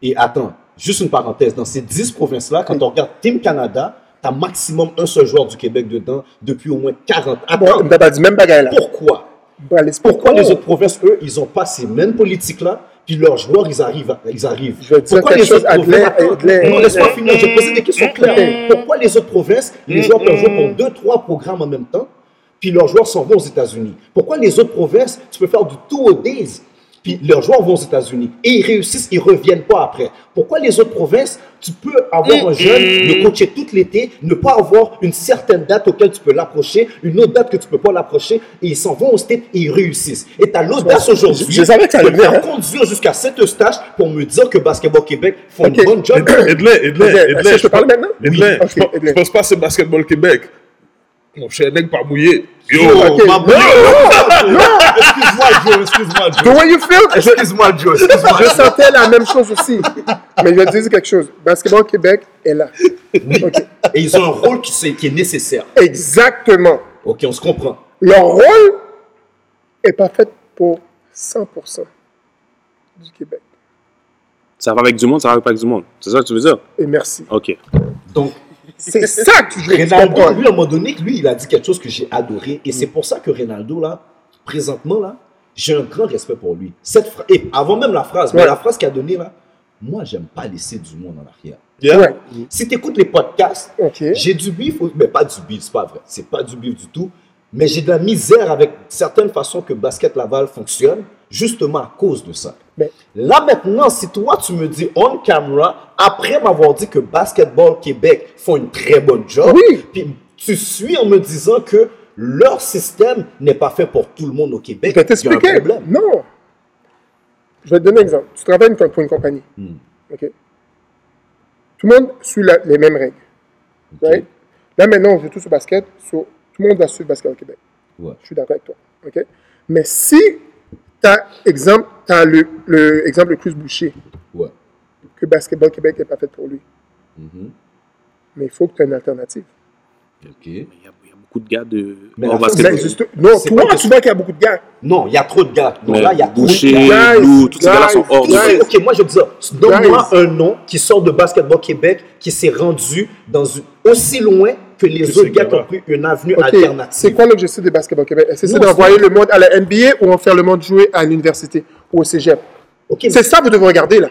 Et attends, juste une parenthèse. Dans ces 10 provinces-là, quand on regarde Team Canada, t'as maximum un seul joueur du Québec dedans depuis au moins 40 ans. Bon, pas dit même bagaille là. pourquoi? Bah, Pourquoi les autres provinces, eux, ils n'ont pas ces mêmes politiques-là, puis leurs joueurs, ils arrivent. à- Ils arrivent? Je vais te dire Pourquoi quelque les chose, autres provinces... Attends, Adler. Non, laisse-moi finir. Je vais poser des questions claires. Pourquoi les autres provinces, les joueurs peuvent jouer pour deux, trois programmes en même temps, puis leurs joueurs s'en vont aux États-Unis Pourquoi les autres provinces, tu peux faire du two a days, puis leurs joueurs vont aux États-Unis et ils réussissent, ils reviennent pas après Pourquoi les autres provinces, tu peux avoir un jeune, le coacher tout l'été, ne pas avoir une certaine date auquel tu peux l'approcher, une autre date que tu peux pas l'approcher, et ils s'en vont au state et ils réussissent. Et tu as l'audace aujourd'hui je savais que ça de me hein. conduire jusqu'à Saint-Eustache pour me dire que Basketball Québec font une bonne job. Edley, est-ce que je peux parler maintenant? Ok, je pense- Edley. je pense pas que c'est Basketball Québec. Mon cher nègre pas mouillé. Yo, Oh, Ok. ma Non, boule. non, Excuse-moi, Joe, excuse-moi, The Joe. way you feel, je, Excuse-moi, Joe, excuse-moi. je sentais la même chose aussi. Mais je vais te dire quelque chose. Basketball Québec est là. Et ils ont un rôle qui est nécessaire. Exactement. Ok, on se comprend. Leur rôle est pas fait pour 100% du Québec. Ça va avec du monde, ça va pas avec du monde. C'est ça que tu veux dire? Et merci. Ok. Donc, C'est ça que je veux Ronaldo, lui, à un moment donné, lui, il a dit quelque chose que j'ai adoré. Et c'est pour ça que Ronaldo, là, présentement, là, j'ai un grand respect pour lui. Cette Et avant même la phrase, mais la phrase qu'il a donnée, là, moi, j'aime pas laisser du monde en arrière. yeah. Ouais. Si tu écoutes les podcasts. J'ai du bif, mais pas du bif, c'est pas vrai. C'est pas du bif du tout. Mais j'ai de la misère avec certaines façons que Basket Laval fonctionne, justement à cause de ça. Mais- Là maintenant, si toi tu me dis on camera, après m'avoir dit que Basketball Québec font une très bonne job, Oui. puis tu suis en me disant que leur système n'est pas fait pour tout le monde au Québec, Je vais t'expliquer. problème. Non. Je vais te donner un exemple. Tu travailles pour une compagnie. Hmm. OK? Tout le monde suit la- les mêmes règles. Right? Là, maintenant, on joue tous au basket. so, tout le monde va suivre le basket au Québec. Ouais. Je suis d'accord avec toi. OK? Mais si as, exemple, t'as le, le exemple de Chris Boucher, Ouais. que Basketball Québec n'est pas fait pour lui, Mhm. mais il faut que tu aies une alternative. Ok. Il y, a, il y a beaucoup de gars de. Mais la basket. C'est- Mais juste- non, toi, que- tu vois qu'il y a beaucoup de gars. Non, il y a trop de gars. Mais là, il y a trop de Boucher, gars. Guys, Lou, tous ces gars-là sont hors. guys. Ok, moi je veux dire, donne-moi un nom qui sort de Basketball Québec qui s'est rendu dans une, aussi loin que les autres gars qui ont pris une avenue OK, c'est alternative. quoi l'objectif de Basketball Québec? Est-ce que c'est d'envoyer c'est- le monde à la NBA ou en faire le monde jouer à l'université ou au cégep? Ok, C'est ça que vous devez regarder, là.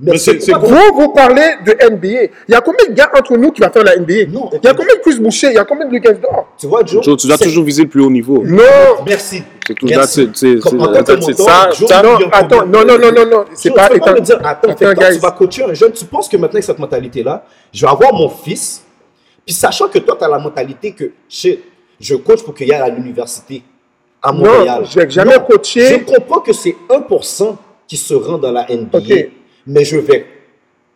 mais c'est- c'est c'est Vous, vous parlez de NBA. Il y a combien de gars entre nous qui va faire la NBA? Non, Il y a combien de Chris Boucher? Il y a combien de Lucas Dor? Tu vois, Joe, Joe, tu dois c'est- toujours viser le plus haut niveau. Non! Merci. C'est tout Merci. ça, c'est- c'est- c'est- c'est ça, Joe, ça- Non, attends, non, non, non, non, non. C'est pas tu peux pas me dire, attends, tu vas coacher un jeune, tu penses que maintenant avec cette mentalité-là, je vais avoir mon fils, puis sachant que toi, tu as la mentalité que shit, je coach pour qu'il aille à l'université à Montréal. Non, j'ai jamais Non, coaché. Je comprends que c'est 1% qui se rend dans la NBA, mais je vais,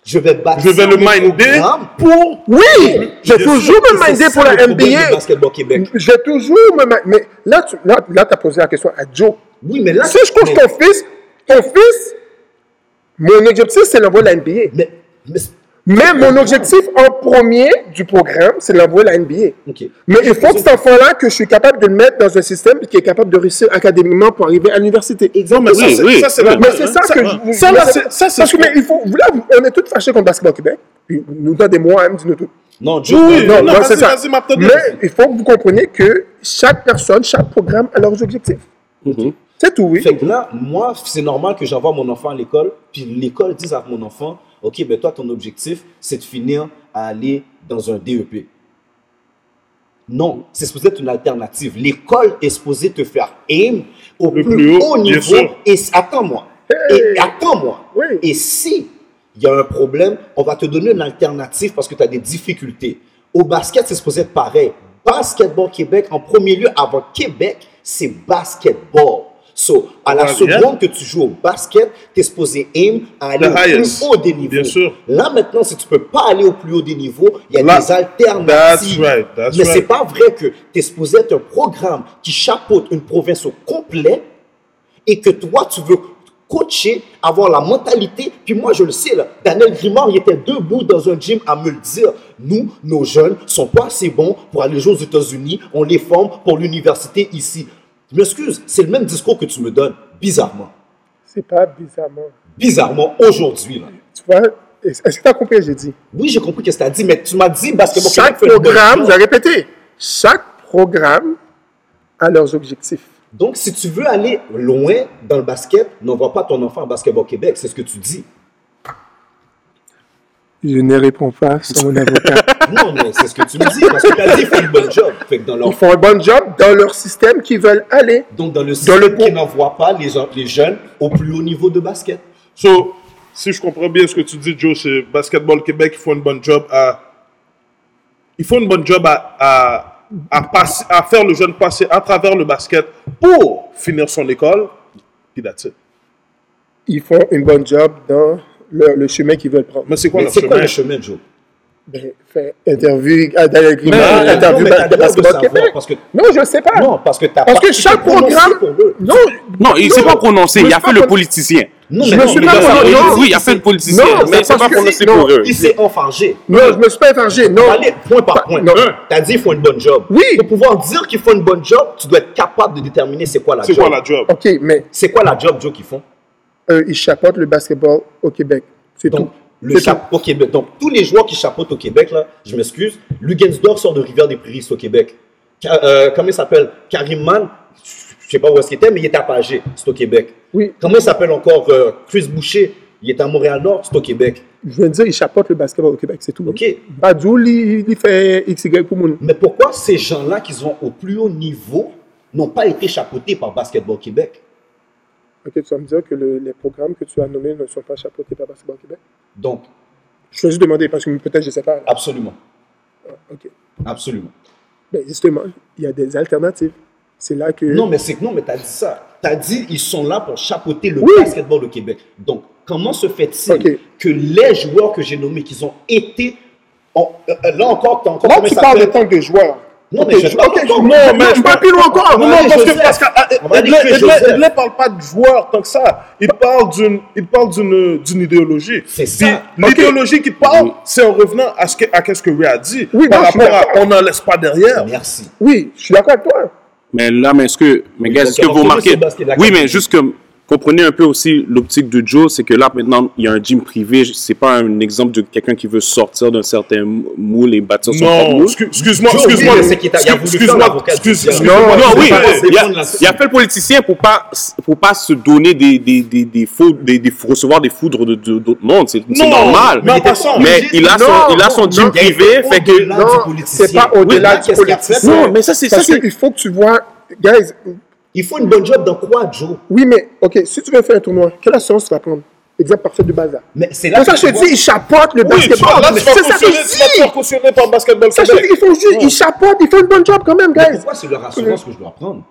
je vais bâtir Je vais le minder pour. Oui! J'ai toujours me mindé pour la de NBA. J'ai toujours me. Mais là, tu là, là, as posé la question à Joe. Oui, mais là, Si je coach mais- ton fils, ton fils, mon objectif, c'est l'envoyer à la NBA. mais, mais- Mais mon objectif en premier du programme, c'est de l'envoyer à la NBA. Mais il faut que cet enfant-là, que je suis capable de le mettre dans un système qui est capable de réussir académiquement pour arriver à l'université. Non, mais ça, Oui, c'est oui. ça, c'est Mais la- c'est ça que je. Ça, là, mais ça, Parce que, mais il faut. Là, on est tous fâchés contre Basketball Québec. Puis nous donne moi, hein, dis-nous tout. Non, Joe, Oui, Non, non, non, c'est ça. Mais il faut que vous compreniez que chaque personne, chaque programme a leurs objectifs. Mhm. C'est tout, oui. Fait que là, moi, c'est normal que j'envoie mon enfant à l'école, puis l'école dise à mon enfant, OK, ben toi, ton objectif, c'est de finir à aller dans un DEP. Non, c'est supposé être une alternative. L'école est supposée te faire aim au plus, plus haut, niveau. Et attends-moi. Hey. Et attends-moi. Oui. Et si il y a un problème, on va te donner une alternative parce que tu as des difficultés. Au basket, c'est supposé être pareil. Basketball Québec, en premier lieu, avant Québec, c'est basketball. So, à la seconde que tu joues au basket, tu es supposé aim à aller The au plus haut des niveaux. Bien sûr. Là, maintenant, si tu peux pas aller au plus haut des niveaux, il y a Là, des alternatives. that's right, that's Mais right. c'est pas vrai que tu es supposé être un programme qui chapeaute une province au complet et que toi, tu veux coacher, avoir la mentalité. Puis moi, je le sais, là, Daniel Grimard, il était debout dans un gym à me le dire. Nous, nos jeunes, sont pas assez bons pour aller jouer aux États-Unis. On les forme pour l'université ici. Je m'excuse, c'est le même discours que tu me donnes, bizarrement. C'est pas bizarrement. Bizarrement, aujourd'hui. là. Tu vois, est-ce que tu as compris ce que j'ai dit? Oui, j'ai compris ce que tu as dit, mais tu m'as dit basketball Chaque programme, je vais répéter, chaque programme a leurs objectifs. Donc, si tu veux aller loin dans le basket, n'envoie pas ton enfant à Basketball Québec, c'est ce que tu dis. Je ne réponds pas sur mon avocat. Non, mais c'est ce que tu me dis, parce que tu as dit qu'ils font le bon job. Fait que dans leur Ils font un bon job dans leur système qu'ils veulent aller. Donc, dans le système le qui n'envoie pas les, jeunes au plus haut niveau de basket. So, si je comprends bien ce que tu dis, Joe, c'est Basketball Québec, ils font une bonne job à. Ils font une bonne job à, à, à, passer, à faire le jeune passer à travers le basket pour finir son école. Puis that's it. Ils font une bonne job dans le, le chemin qu'ils veulent prendre. Mais c'est quoi Mais quoi chemin? le chemin, Joe? Fait interview à Daniel interview de Basketball savoir, Québec. parce que- Non, je ne sais pas. Non, parce que Parce tu chaque programme. Non, Non, il s'est Non, pas prononcé, il a fait le politicien. Non, Je mais me suis pas prononcé. Oui, il a fait le politicien, Non, mais il s'est parce pas prononcé c'est- pour non, eux. Il s'est enfargé. non, je me suis pas évargé. Non. Allez, point par point. Non. Un, t'as dit qu'ils font une bonne job. Oui. Pour pouvoir dire qu'ils font une bonne job, tu dois être capable de déterminer c'est quoi la C'est job. quoi la job? OK, mais C'est quoi la job, Joe, qu'ils font? ils chapeautent le basketball au Québec. C'est tout. Le C'est chape- au Québec. Donc, tous les joueurs qui chapeautent au Québec, là, je m'excuse, Lugensdorf sort de Rivière-des-Prairies, c'est au Québec. Ka- euh, comment il s'appelle? Karim Man, je sais pas où est-ce qu'il était, mais il était à Pagé, c'est au Québec. Oui, Comment il s'appelle encore euh, Chris Boucher, il est à Montréal-Nord, c'est au Québec. je veux dire, ils chapeautent le basketball au Québec, c'est tout. OK. Badou, il, il fait XY pour mon. Mais pourquoi ces gens-là qui sont au plus haut niveau n'ont pas été chapeautés par Basketball Québec? OK, tu vas me dire que le- les programmes que tu as nommés ne sont pas chapeautés par Basketball Québec? Donc, Je vais juste demander parce que peut-être je ne sais pas. absolument. OK. Absolument. Ben, justement, il y a des alternatives. C'est là que. Non, mais c'est non, mais t'as dit ça. T'as dit ils sont là pour chapeauter le Oui. basketball au Québec. Donc, comment se fait-il que les joueurs que j'ai nommés, qu'ils ont été, ont- euh, là encore, t'as encore Là, tu parles de tant de joueurs. Non, mais je je pas plus loin encore. Non, parce que, que Edley- Joseph. Edley parle pas de joueurs tant que ça. Il parle d'une, il parle d'une, d'une idéologie. C'est ça. L'idéologie qu'il parle, c'est en revenant à ce que, à qu'est-ce que Ray a dit. Oui, par rapport à, on n'en laisse pas derrière. Merci. Oui, je suis d'accord avec toi. Mais là, mais est-ce que, mais est-ce que vous remarquez, oui, mais juste comme, comprenez un peu aussi l'optique de Joe, c'est que là, maintenant, il y a un gym privé, c'est pas un exemple de quelqu'un qui veut sortir d'un certain moule et bâtir son propre moule. excu- excuse-moi, excuse-moi. il Excuse-moi, excuse-moi. Non, oui, il pas a, il fait le politicien pour pas, pour pas se donner des, des, des, des faux, des, des- recevoir des foudres de, de- d'autres mondes. C'est normal. mais il il a son, Non, il a son gym privé, fait que, Non, c'est pas au-delà là, du politicien. non, mais ça, c'est, ça, qu'il faut que tu vois. Guys, Il faut une bonne job dans quoi, Joe oui, mais OK, si tu veux faire un tournoi, quelle assurance tu vas prendre? Exemple parfait de bazar. Mais c'est là Pour ça, que je te dis, ils chapeautent le Oui, basketball. c'est ça que je faire dis. par Basketball Ça, je te dis, Québec. ils font juste, ils chapeautent, ils font une bonne job quand même, Mais guys. pourquoi c'est leur assurance que je dois prendre?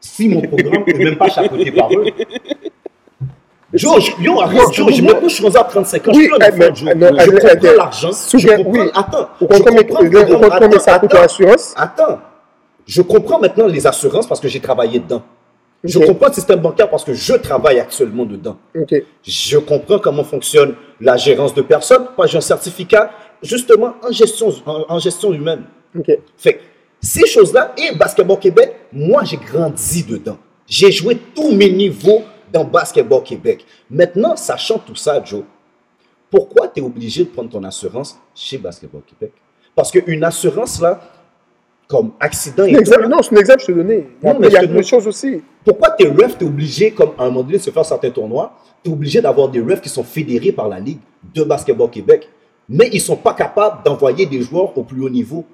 Si mon programme n'est même pas chapeauté par eux. Joe, je, yo, arrête, Joe, j'ai- maintenant je suis rendu à 35 ans, je Oui, eh, mais- enfant, Joe. eh, non, Je eh, comprends eh, l'argent, je comprends, attends, je comprends le combien ça attends, coûte l'assurance Attends, je comprends maintenant les assurances parce que j'ai travaillé dedans. Je comprends le système bancaire parce que je travaille actuellement dedans. OK. Je comprends comment fonctionne la gérance de personnes. Moi, j'ai un certificat justement en gestion, en, en gestion humaine. OK. Fait ces choses-là, et Basketball Québec, moi, j'ai grandi dedans. J'ai joué tous mes niveaux dans Basketball Québec. Maintenant, sachant tout ça, Joe, pourquoi tu es obligé de prendre ton assurance chez Basketball Québec? Parce qu'une assurance, là, comme accident et exemple- non, c'est un exemple que je te donnais. Non, mais il y a je te d'autres choses aussi. pourquoi tes refs, tu es obligé, comme à un moment donné, de se faire certains tournois, tu es obligé d'avoir des refs qui sont fédérés par la Ligue de Basketball Québec, mais ils ne sont pas capables d'envoyer des joueurs au plus haut niveau?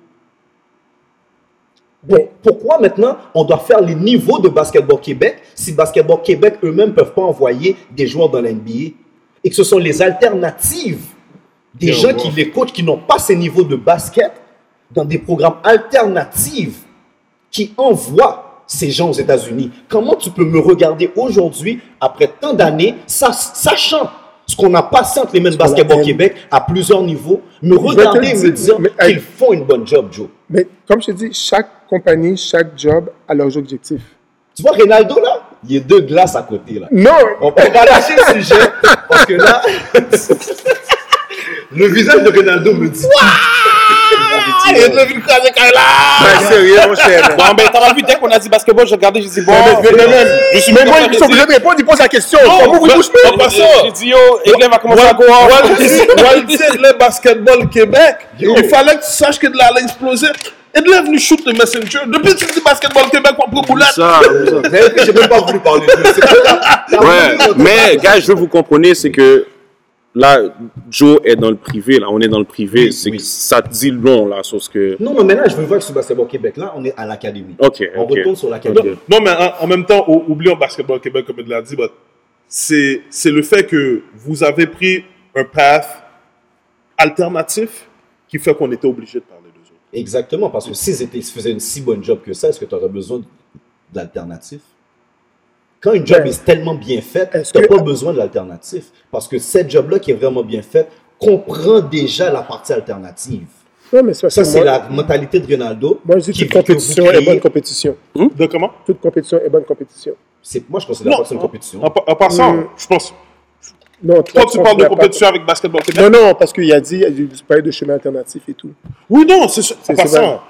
Donc, pourquoi maintenant on doit faire les niveaux de Basketball Québec si Basketball Québec eux-mêmes ne peuvent pas envoyer des joueurs dans la NBA et que ce sont les alternatives des gens qui les coachent qui n'ont pas ces niveaux de basket dans des programmes alternatifs qui envoient ces gens aux États-Unis. Comment tu peux me regarder aujourd'hui, après tant d'années, sa- sachant ce qu'on a passé entre les mains de Basketball. Québec à plusieurs niveaux, me regarder et me dire, qu'ils font une bonne job, Joe. Mais comme je te dis, chaque compagnie, chaque job a leurs objectifs. Tu vois, Ronaldo, là, il y a deux glaces à côté, là. Non, On, on va lâcher le sujet, parce que là, le visage de Ronaldo me dit. Il est devenu le crâne quand ben, sérieux, mon cher. Bon, ben, t'as vu, dès qu'on a dit basketball, j'ai regardé, j'ai dit, bon. Mais- je moi, ils ça, sont obligés de répondre, ils posent la question. Non, Comment vous touchez dit- pas ça. J'ai dit, yo, Eglin va commencer à go le basketball Québec, il fallait que tu saches que de là allait exploser. Et de là est venu shoot le messenger. Depuis que tu dis basketball Québec, on prend boulette. Ça. Vu, j'ai même pas voulu parler de Ouais, mais, gars, je veux que vous compreniez, c'est que là, Joe est dans le privé, là, on est dans le privé. Oui, c'est oui. ça dit long, là, sur ce que. Non, mais maintenant, je veux voir que ce basketball Québec, là, on est à l'académie. Ok, On retourne sur l'académie. non, mais en, en même temps, ou- oublions basketball Québec, comme il l'a dit, c'est c'est le fait que vous avez pris un path alternatif qui fait qu'on était obligé de parler d'eux autres. Exactement, parce que s'ils s'ils faisaient une si bonne job que ça, est-ce que tu aurais besoin d'alternatif Quand une job Ouais. est tellement bien faite, tu n'as que- pas besoin de l'alternatif. Parce que cette job-là qui est vraiment bien faite comprend déjà la partie alternative. Non, mais Ça, c'est moi, la mentalité de Ronaldo. moi, je dis toute compétition est bonne compétition. De comment? Toute compétition est bonne compétition. C'est- Moi, je considère Non, pas que c'est une compétition. En, en passant, Mm. je pense. Non, Quand tu parles de pas- compétition avec basketball Québec. Non, non, parce qu'il a dit, il parlait de chemin alternatif et tout. Oui, non, c'est sûr. En C'est- passant,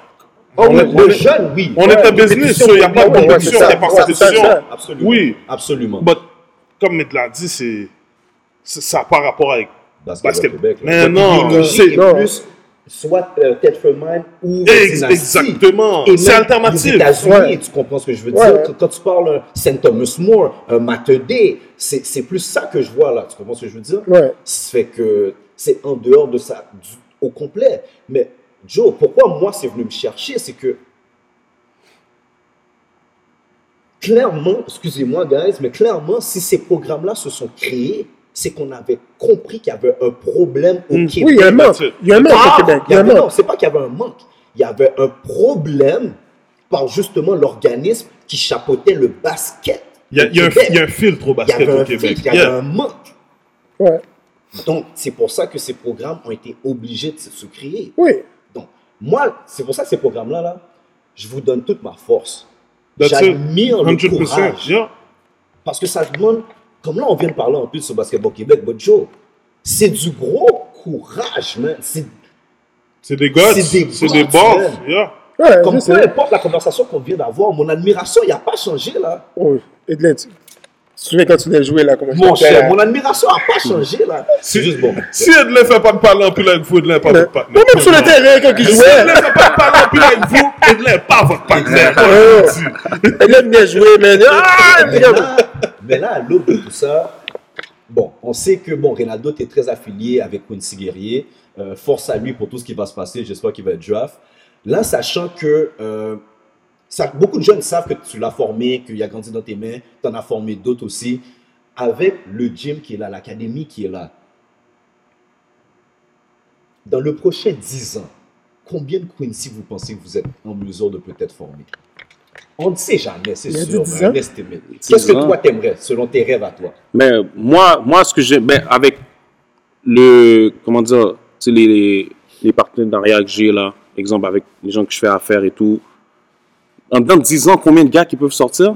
Oh, on oui, est- le on est- jeune, oui. on est un business, il n'y a pas de compétition, il n'y a pas de compétition. Absolument. Oui. Absolument. But, comme Maître l'a dit, c'est ça n'a pas rapport avec Basketball basket. Québec. Mais non, c'est plus soit euh, Tetfordman ou Ex- exactement. C'est alternatif. Les États-Unis, Ouais. tu comprends ce que je veux dire? Quand, quand tu parles un St. Thomas More, un Matedé, c'est c'est plus ça que je vois là. Tu comprends ce que je veux dire? Ouais. Ça fait que c'est en dehors de ça du- au complet. Mais Joe, pourquoi moi c'est venu me chercher? C'est que clairement, excusez-moi guys, mais clairement, si ces programmes-là se sont créés, c'est qu'on avait compris qu'il y avait un problème au Mm. Québec. Oui, il y a un manque. Il y a un manque Ah, au Québec. il y a non, manque. c'est pas qu'il y avait un manque. Il y avait un problème par justement l'organisme qui chapeautait le basket. Il y a, il y a un, il y a un filtre au Il y basket avait au un Québec. filtre, il y avait Yeah. un manque. Ouais. Donc, c'est pour ça que ces programmes ont été obligés de se créer. Oui. Moi, c'est pour ça que ces programmes-là, là, je vous donne toute ma force. J'admire le 100%. courage. Yeah. Parce que ça demande, comme là, on vient de parler en plus sur Basketball Québec, but Joe, c'est du gros courage, man. C'est C'est des guts, C'est des man. Yeah. Ouais, Comme peu importe la conversation qu'on vient d'avoir, mon admiration, il n'a pas changé là. Tu tu te souviens quand tu l'as joué là, comment Mon cher, mon admiration n'a pas changé là. C'est juste bon. Si elle ne fait pas de parler en plus avec vous, elle n'est pas votre partenaire. Moi, même sur le terrain, quand il Si elle jouait, ne fait pas de parler en plus avec vous, elle n'est pas votre partenaire. Oh. Edlin venait jouer, mais. Ah, Mais là, mais là, à l'aube de tout ça, bon, on sait que bon, Ronaldo est très affilié avec Quincy Guerrier. Euh, force à lui pour tout ce qui va se passer. J'espère qu'il va être draft. Là, sachant que euh, ça, beaucoup de jeunes savent que tu l'as formé, qu'il a grandi dans tes mains, tu en as formé d'autres aussi. Avec le gym qui est là, l'académie qui est là, dans le prochain 10 ans, combien de Quincy vous pensez que vous êtes en mesure de peut-être former? On ne sait jamais, c'est sûr, dit 10 mais un. Qu'est-ce que toi t'aimerais, selon tes rêves à toi? Mais moi, moi, ce que j'ai, ben, avec le, comment dire, les, les, les partenariats que j'ai là, exemple avec les gens que je fais affaire et tout, en dedans de 10 ans, combien de gars qui peuvent sortir?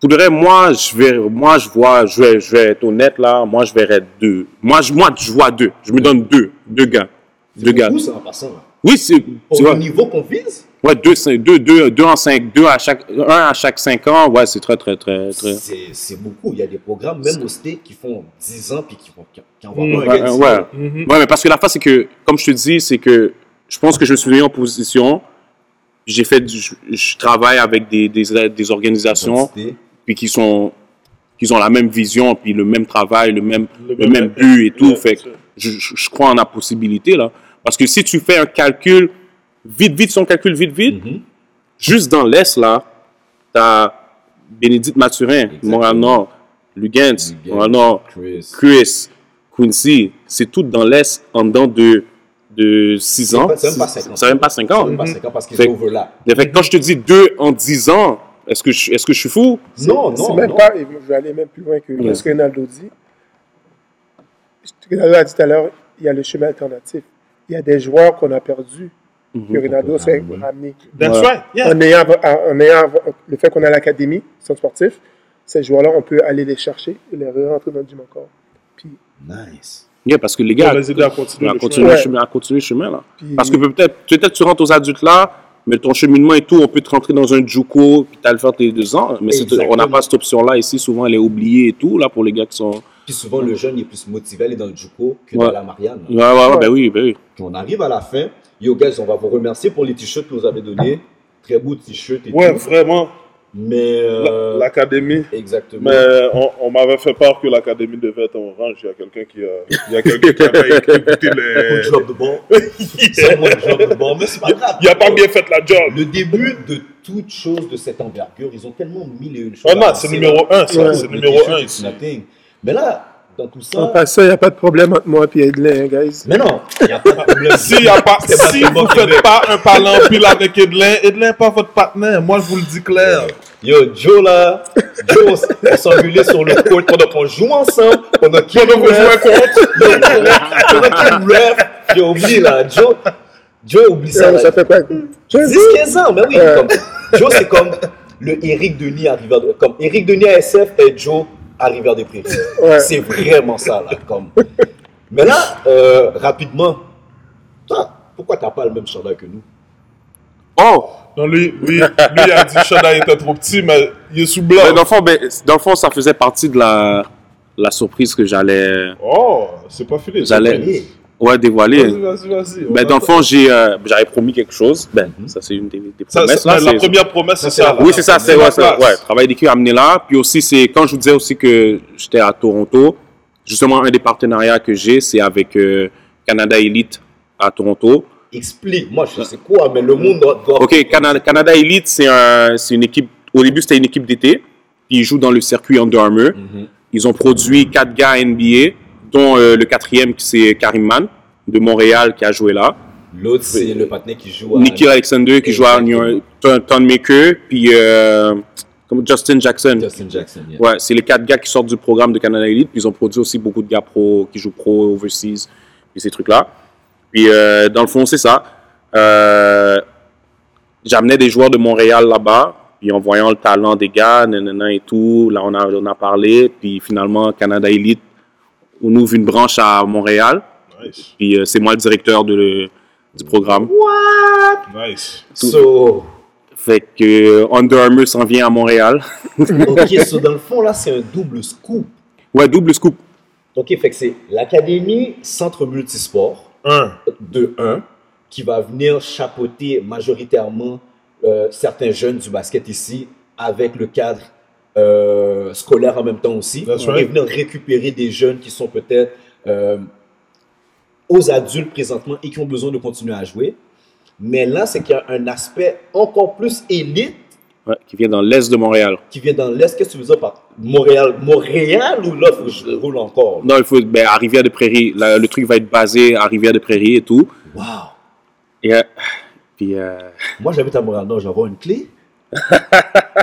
Pour de vrai, moi, je vais, moi, je vois, je vais, je vais être honnête là, moi, je verrais deux. Moi, je, moi, je vois deux. Je me donne deux, deux gars. Deux gars. Beaucoup, ça, en passant. là. Oui, c'est, Au niveau qu'on vise, ouais, deux, cinq- deux, deux, deux en cinq, deux à chaque, un à chaque cinq ans, ouais, c'est très, très, très, très. c'est beaucoup. Il y a des programmes, même au State, qui font 10 ans puis qui, qui, qui envoient Mm, pas un Ouais, ouais. Ouais, mais parce que la face, c'est que, comme je te dis, c'est que je pense que je suis venu en position. J'ai fait du, je, travaille avec des, des, des organisations, puis qui sont, qui ont la même vision, puis le même travail, le même, Le le même- même but et tout. Fait je, je, crois en la possibilité, là. Parce que si tu fais un calcul, vite, vite, son calcul, vite, vite, Mhm. juste dans l'Est, là, t'as Bénédicte Mathurin, Exactement. Montréal-Nord, Lugans. Chris, Quincy, c'est tout dans l'Est en dedans de, de 6 C'est ans. c'est même pas 5 ans. C'est même pas 5 C'est ans. même pas 5 ans parce qu'ils overlap. Mais fait quand je te dis 2 en 10 ans, est-ce que, je- est-ce que je suis fou? Non, non, même non. pas, je vais aller même plus loin que Ouais. ce que Ronaldo dit. Ronaldo a dit tout à l'heure, il y a le chemin alternatif. Il y a des joueurs qu'on a perdus que Ronaldo serait ramener. ramené. That's right. Yeah. En ayant, en ayant le fait qu'on a l'académie, centre sportif, ces joueurs-là, on peut aller les chercher et les rentrer dans le gym encore. Puis, Nice. Yeah, parce que les gars, va les aider à continuer à le continuer, chemin. le chemin, à continuer le chemin, là. puis Parce que peut-être, peut-être tu rentres aux adultes là, mais ton cheminement et tout, on peut te rentrer dans un Juco, puis t'as le faire tes deux ans. Mais on n'a pas cette option-là ici. Souvent, elle est oubliée et tout, là, pour les gars qui sont. Puis souvent, le jeune il est plus motivé à aller dans le Juco que Ouais. dans la Marianne. Ouais, ouais, ouais, ben oui, ben oui. Puis on arrive à la fin. Yo, guys, on va vous remercier pour les t-shirts que vous avez donnés. Très beaux t-shirts et Ouais, tout. vraiment. Mais. Euh, L'académie. exactement. Mais on, on m'avait fait part que l'académie devait être en orange. Il y a quelqu'un qui a, il y a quelqu'un qui avait écouté les. Job de bon. C'est moi le job de bon. Mais c'est pas grave. Il a pas bien fait la job. Le début de toute chose de cette envergure, ils ont tellement mille et une choses. À non, c'est numéro un, ça. C'est numéro un ici. nothing. Mais là, dans tout en ça. passant, il n'y a pas de problème entre moi et Edlin, hein, guys. Mais non, il n'y a pas de problème. Si, y a pas, si vous Québec. faites pas un parlant pile avec Edlin, Edlin n'est pas votre partenaire. Moi, je vous le dis clair. Yo, Joe là, Joe, on s'engueulait sur le court pendant qu'on joue ensemble, pendant qu'il Pendant qu'on jouait contre. pendant qu'il ref, j'ai oublié là, Joe, Joe oublie ça. Ça, fait quoi? 15 10-15 ans, mais oui, Ouais. comme, Joe c'est comme le Eric Denis à Rivière de, comme Eric Denis à SF et Joe à Rivière des Prairies. Ouais. C'est vraiment ça là, comme. Mais là, euh, rapidement, toi, pourquoi t'as pas le même chandail que nous? Oh! Non, lui, lui, a dit que Shada était trop petit, mais il est sous blanc. Ben, dans, le fond, ben, dans le fond, ça faisait partie de la, la surprise que j'allais Oh, c'est pas fini. J'allais-. Ouais, dévoiler. Vas-y. Ben, dans le fond, j'ai, euh, j'avais promis quelque chose. Ben, ça, c'est une des, promesses. là, la première promesse, c'est ça. Oui, c'est ça, c'est ouais, ouais, travail d'équipe amené là. Puis aussi, c'est quand je vous disais aussi que j'étais à Toronto, justement, un des partenariats que j'ai, c'est avec euh, Canada Elite à Toronto. Explique, moi je sais quoi, mais le monde doit. doit- Ok, Canada, Canada Elite, c'est un, c'est une équipe. Au début, c'était une équipe d'été. Ils jouent dans le circuit Under Armour. Mhm. Ils ont produit quatre gars NBA, dont euh, le quatrième, c'est Karim Man de Montréal qui a joué là. L'autre, c'est le partenaire qui joue à. Nikhil Alexander qui joue à New. York, Ton Maker, puis euh, comme Justin Jackson. Justin Jackson. yeah. Ouais, c'est les quatre gars qui sortent du programme de Canada Elite. Puis ils ont produit aussi beaucoup de gars pro qui jouent pro, overseas, et ces trucs-là. Puis euh, dans le fond, c'est ça. Euh, J'amenais des joueurs de Montréal là-bas. Puis en voyant le talent des gars, nanana et tout, là on a, on a parlé. Puis finalement, Canada Elite, on ouvre une branche à Montréal. Nice. Puis euh, c'est moi le directeur de, du programme. Nice. So, Fait que euh, Under Armour s'en vient à Montréal. ok, so dans le fond, là, c'est un double scoop. Ouais, double scoop. Ok, fait que c'est l'Académie Centre Multisport Un. de 1 qui va venir chapeauter majoritairement euh, certains jeunes du basket ici avec le cadre euh, scolaire en même temps aussi. That's et right. venir récupérer des jeunes qui sont peut-être euh, aux adultes présentement et qui ont besoin de continuer à jouer. Mais là, c'est qu'il y a un aspect encore plus élite Ouais, qui vient dans l'est de Montréal. qui vient dans l'Est. Qu'est-ce que tu veux dire par Montréal? Montréal ou là, faut que je roule encore? Non, il faut ben, à Rivière de Prairie. La- le truc va être basé à Rivière de Prairie et tout. Wow! Et, euh, puis, euh, Moi, j'habite à Montréal. Non, j'envoie une clé.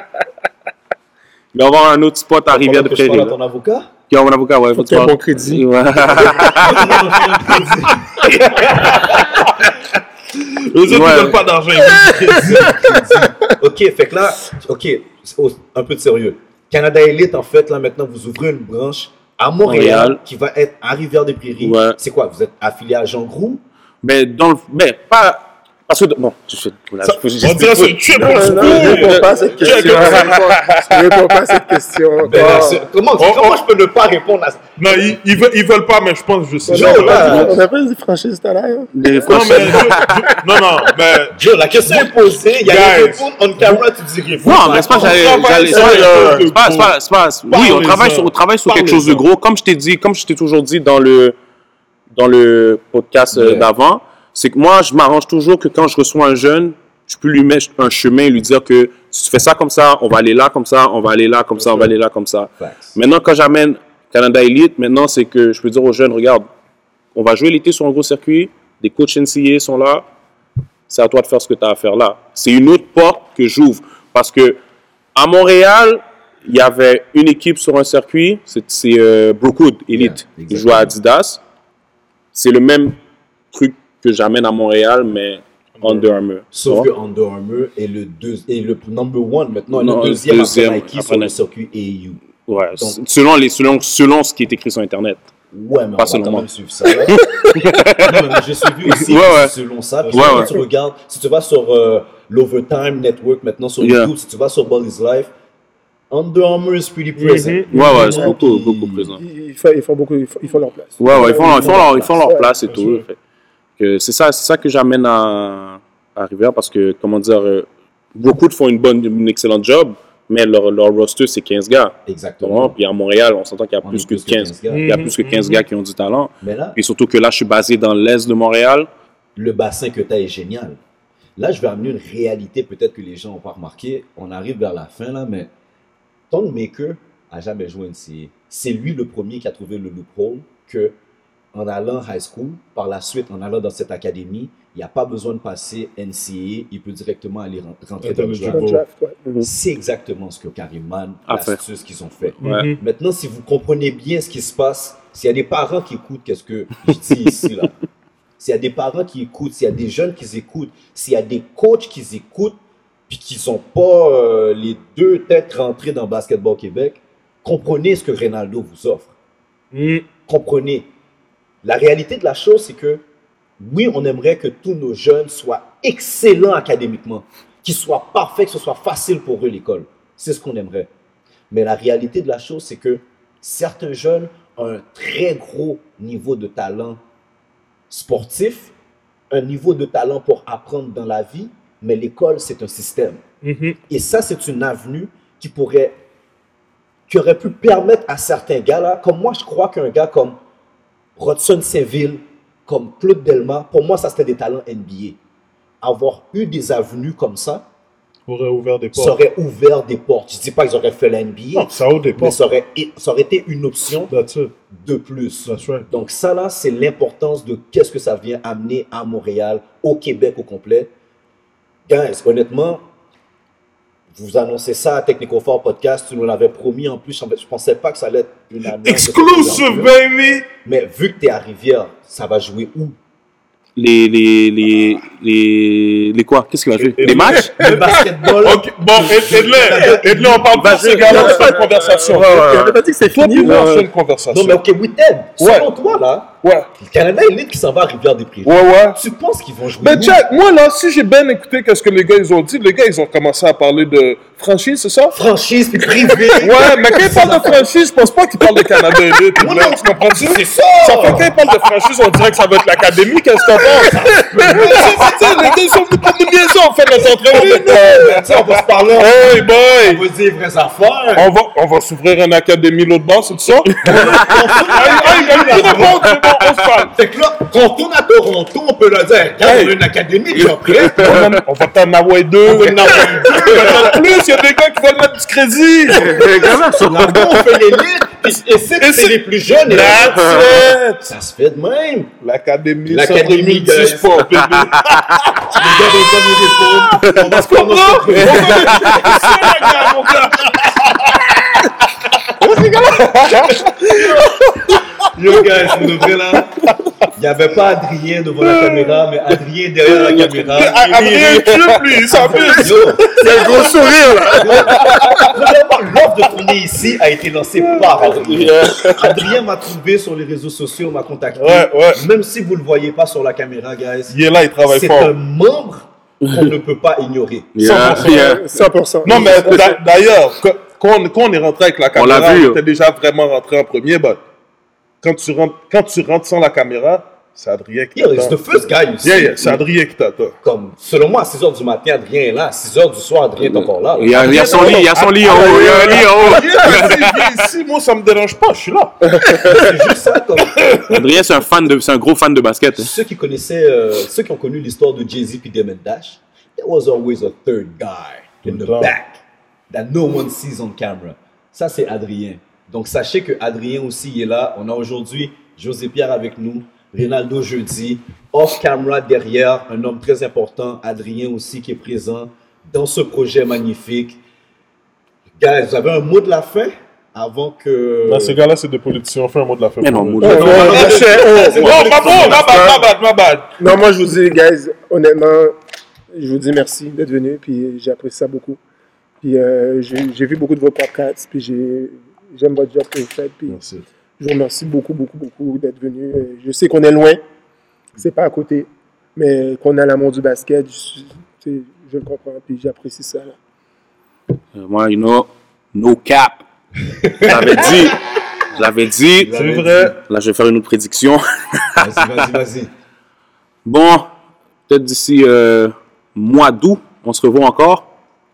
il va y avoir un autre spot à Rivière de Pendant que je Prairie. parle à là. ton avocat. Qui a mon avocat, ouais. Faut faut qu'il ait un bon crédit. Ouais. Eux autres, Ouais. ils donnent pas d'argent. ok, fait que là, ok, un peu de sérieux. Canada Elite, en fait, là maintenant, vous ouvrez une branche à Montréal, Montréal. qui va être à Rivière-des-Prairies. Ouais. C'est quoi Vous êtes affilié à Jean Groux Mais dans le. Mais pas. Parce que. Bon, je fais. Voilà, Ça- On dirait triple Non, non, je scoop. réponds pas à cette question. Je réponds pas à cette question. Ben, Comment, Oh, comment oh. je peux ne pas répondre à ça? Non, ils, ils, veulent, ils veulent pas, mais je pense que je sais. Joe, Non, là. On a pas dit franchise tout à l'heure. Les mais non, non, mais Joe, la question est posée. Il y a une réponse on camera, tu dis réponse. Non, mais c'est pas, j'allais, On c'est pas, quelque chose de c'est pas, c'est pas, oui, on travaille sur, on travaille sur quelque chose de gros. Comme je t'ai dit, comme je t'ai toujours dit dans le, dans le podcast euh, d'avant, c'est que moi, je m'arrange toujours que quand je reçois un jeune, je peux lui mettre un chemin et lui dire que si tu fais ça comme ça, on va aller là comme ça, on va aller là comme ça, on va aller là comme ça. Facts. Maintenant, quand j'amène Canada Elite, maintenant, c'est que je peux dire aux jeunes, regarde, on va jouer l'été sur un gros circuit, des coachs NCA sont là, c'est à toi de faire ce que tu as à faire là. C'est une autre porte que j'ouvre. Parce que à Montréal, il y avait une équipe sur un circuit, c'est euh, Brookwood Elite. Yeah, Ils jouent à Adidas. C'est le même truc que j'amène à Montréal, mais Under Armour. Sauf que Under Armour est le, deux, est le number one maintenant, Non, le deuxième, deuxième après Nike après sur le circuit AU. Ouais, Donc- selon, les, selon, selon ce qui est écrit sur Internet. Ouais, mais on Pas va selon quand même suivre ça. là. non, mais j'ai suivi aussi Ouais, ouais. selon ça. Puis Ouais, quand ouais. tu regardes, si tu vas sur euh, l'Overtime Network maintenant sur Yeah. YouTube, si tu vas sur Ball is Life, Under Armour is pretty present. Mhm. Ouais, ouais, c'est Vraiment, beaucoup, beaucoup présent. Ils, ils font, ils font beaucoup, ils font, ils font leur place. Ouais, ouais, ils font, leur- ils font leur, ils font leur Ouais, place et tout. sûr. C'est ça, c'est ça que j'amène à, à Rivière parce que, comment dire, euh, beaucoup font une bonne, une excellente job, mais leur, leur roster, c'est 15 gars. Exactement. Puis à Montréal, on s'entend qu'il y a On plus que 15. gars. Il y a Mhm, plus que 15 mhm. gars qui ont du talent. Mais là, Puis surtout que là, je suis basé dans l'est de Montréal. le bassin que tu as est génial. Là, je vais amener une réalité, peut-être que les gens n'ont pas remarqué. On arrive vers la fin, là, mais Tone Maker a jamais joué NCAA. C'est lui le premier qui a trouvé le loophole que, en allant high school, par la suite, en allant dans cette académie, il n'y a pas besoin de passer NCAA, il peut directement aller ren- rentrer dans le draft. Mhm. C'est exactement ce que Karim Man, A fait. l'astuce qu'ils ont fait. Ouais. Mhm. Maintenant, si vous comprenez bien ce qui se passe, s'il y a des parents qui écoutent, qu'est-ce que je dis ici, là? S'il y a des parents qui écoutent, s'il y a des jeunes qui écoutent, s'il y a des coachs qui écoutent, puis qui sont pas euh, les deux têtes rentrées dans Basketball Québec, comprenez ce que Ronaldo vous offre. Mhm. Comprenez. La réalité de la chose, c'est que oui, on aimerait que tous nos jeunes soient excellents académiquement, qu'ils soient parfaits, que ce soit facile pour eux l'école. C'est ce qu'on aimerait. Mais la réalité de la chose, c'est que certains jeunes ont un très gros niveau de talent sportif, un niveau de talent pour apprendre dans la vie, mais l'école, c'est un système. Mhm. Et ça, c'est une avenue qui pourrait, qui aurait pu permettre à certains gars là, comme moi, je crois qu'un gars comme Rodson Saint-Ville, comme Claude Delma, pour moi, ça c'était des talents NBA. Avoir eu des avenues comme ça, Aurait ouvert des ça portes. aurait ouvert des portes. Je dis pas qu'ils auraient fait la NBA, Non, ça ouvre des mais ça aurait, ça aurait été une option de plus. Right. Donc ça là, c'est l'importance de qu'est-ce que ça vient amener à Montréal, au Québec au complet. Guys, honnêtement, vous annoncez ça à Technico-Fort Podcast, tu nous l'avais promis en plus, je ne pensais pas que ça allait être une annonce. Exclusive, baby! Mais vu que tu es à Rivière, ça va jouer où? Les, les, les, les, les quoi? Qu'est-ce qu'il va jouer? Et- Les matchs? Le basketball. Ok, bon, aide-le, aide-le, on parle pas de ces gars-là, on fait une conversation. On avait pas dit que c'était Toi, fini. puis moi, là. on fait une Non, conversation. mais ok. Ouais. Selon toi, là, Ouais, le Canada Elite qui s'en va à Rivière-des-Prairies. ouais, ouais. Tu penses qu'ils vont jouer Ben, où? check, moi, là, si j'ai bien écouté qu'est-ce que les gars, ils ont dit, les gars, ils ont commencé à parler de franchise, c'est ça? Franchise puis privé. Ouais, mais quand ils parlent de franchise, je pense pas qu'ils parlent de Canada Elite. Moi, là, non, tu comprends-tu? C'est ça. Ça fait quand ils parlent de franchise, on dirait que ça va être l'académie, qu'est-ce que t'en penses? Mais ça, les gars, ils sont venus pour nous niaiser, on fait notre entrevue. Ben, on va se parler. Hey, On boy! va dire vraies affaires. On va, on va s'ouvrir une académie l'autre bord, c'est ça? Hey, hey, de on se parle. Fait que là, quand on tourne à Toronto, on peut leur dire, regarde, Hey. on a une académie, On On va t'en avoir deux. on va en avoir deux. En plus, il y a des gars qui veulent mettre du crédit. Là-bas, on fait puis et c'est Et c'est c'est- les plus jeunes. là. Ça se fait de même. L'académie, L'académie, guys. sport, bébé. Les gars. On va se prendre notre gars, mon gars. Yo, guys, pour de vrai, là, il n'y avait pas Adrien devant la caméra, mais Adrien derrière la caméra. Adrien Club, lui, il s'amuse. Yo, C'est un gros sourire, là. L'offre de tourner ici a été lancée par Adrien. Adrien m'a trouvé sur les réseaux sociaux, m'a contacté. Ouais, ouais. Même si vous ne le voyez pas sur la caméra, guys, Il est là, il travaille c'est fort. un membre qu'on ne peut pas ignorer. Yeah, yeah. 100%. Non, mais d'a- d'ailleurs, quand, on, est rentré avec la On l'a caméra, vu, on était déjà vraiment rentré en premier. But quand, tu rentres, quand tu rentres sans la caméra, c'est Adrien qui Yo, it's t'attend. the first guy ici. Yeah, yeah, c'est Adrien qui t'attend. Comme, selon moi, à 6h du matin, Adrien est là. À 6h du soir, Adrien est encore là. Il y a, il y a son lit, il y a son lit en haut, il y a un lit en haut. Adrien, ici, moi, ça me dérange pas, je suis là. C'est juste ça, comme. Adrien, c'est un fan de, c'est un gros fan de basket. hein. Ceux qui connaissaient, euh, ceux qui ont connu l'histoire de Jay-Z puis Damon Dash, there was always a third guy in the back that no one sees on camera. Ça, c'est Adrien. Donc, sachez que Adrien aussi est là. On a aujourd'hui José Pierre avec nous, Ronaldo jeudi, off camera derrière, un homme très important, Adrien aussi qui est présent dans ce projet magnifique. Guys, vous avez un mot de la fin avant que. Là, ces gars-là, c'est des politiciens. On fait un mot de la fin. Mais non, pour eux. moi, Oh, je- non, bad. Non, moi, je vous dis, guys, honnêtement, je vous dis merci d'être venu, puis j'apprécie ça beaucoup. Puis euh, j'ai j'ai vu beaucoup de vos podcasts, puis j'ai- j'aime votre job que vous faites, puis Merci. je vous remercie beaucoup, beaucoup, beaucoup d'être venu. Euh, Je sais qu'on est loin, c'est pas à côté, mais qu'on a l'amour du basket, je, je le comprends, puis j'apprécie ça. là. Euh, Moi, you know, no cap. Je l'avais dit. Je l'avais dit. C'est vrai. Là, je vais faire une autre prédiction. Vas-y, vas-y, vas-y. Bon, peut-être d'ici euh, mois d'août, on se revoit encore.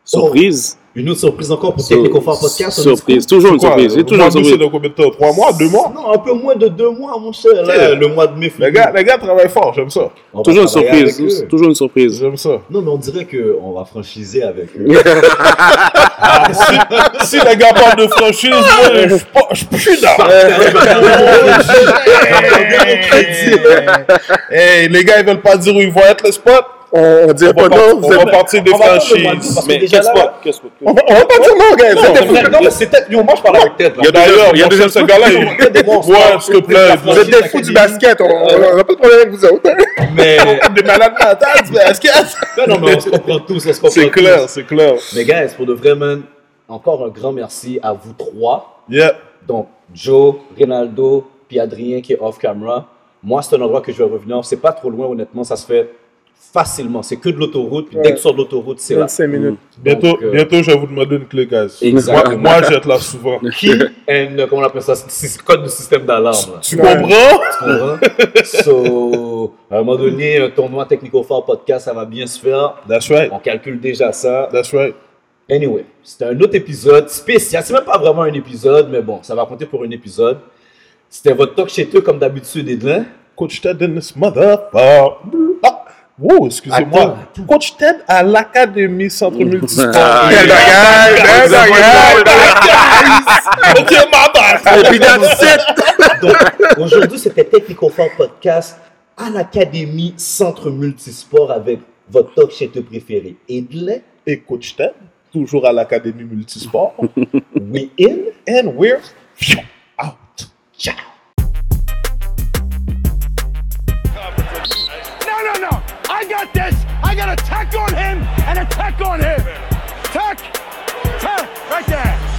Surprise. Une autre surprise encore pour Technico Fort Podcast. Surprise. Toujours une surprise. Toujours mois une surprise. dans combien de temps? 3 mois 2 mois? Non, un peu moins de deux mois, mon cher. Là, le mois de mai. les gars, les gars travaillent fort, j'aime ça. On Toujours une surprise. Toujours une surprise. J'aime ça. Non, mais on dirait qu'on va franchiser avec eux. si, si les gars parlent de franchise, moi, je suis pas- je suis là. Hey, les gars, ils veulent pas dire où ils vont être, le spot? On, on dirait pas non, on vous va êtes... partir des franchises. Mais qu'est-ce pas On va, on va pas dire non, guys. Non, Vous êtes mais- non, mais c'est peut-être. Yo, moi, je parle avec tête. Il y a D'ailleurs, il y a chef, ce gars-là, il... Ouais, s'il te plaît. Vous êtes des fous du basket, on n'a pas de problème avec vous autres. hein. Mais. Des malades mentales du basket. Non, non, mais on se comprend tous. C'est clair, c'est clair. Mais, guys, pour de vrai, man, encore un grand merci à vous trois. Yeah. Donc, Joe, Ronaldo, puis Adrien qui est off-camera. Moi, c'est un endroit que je vais revenir. C'est pas trop loin, honnêtement. Ça se fait facilement. C'est que de l'autoroute. Puis dès que tu sors de l'autoroute, c'est là. 25 minutes. Bientôt, Donc, euh, bientôt, je vais vous demander une clé, guys. Exactement. Moi, moi je vais être là souvent. Qui and, comment on appelle ça C'est code de système d'alarme. Tu Ouais. comprends? Tu comprends? so, à un moment donné, un tournoi Technico Fort podcast, ça va bien se faire. That's right. On calcule déjà ça. That's right. Anyway, c'était un autre épisode spécial. C'est même pas vraiment un épisode, mais bon, ça va compter pour un épisode. C'était votre talk chez eux, comme d'habitude, Edlin. Coach Ted in this motherfucker. Ah, wow, excusez-moi. Coach Ted à l'Académie Centre Multisport. Ah, Quel bagage, quel bagage. Ok, ma Et puis that's it. Donc, aujourd'hui, c'était Technico Fort podcast à l'Académie Centre Multisport avec votre talk chez préféré. Edlin, Et Coach Ted, toujours à l'Académie Multisport. we in. And we're out. Ciao. I got this. I got a tech on him and a tech on him. Tech. Tech. Right there.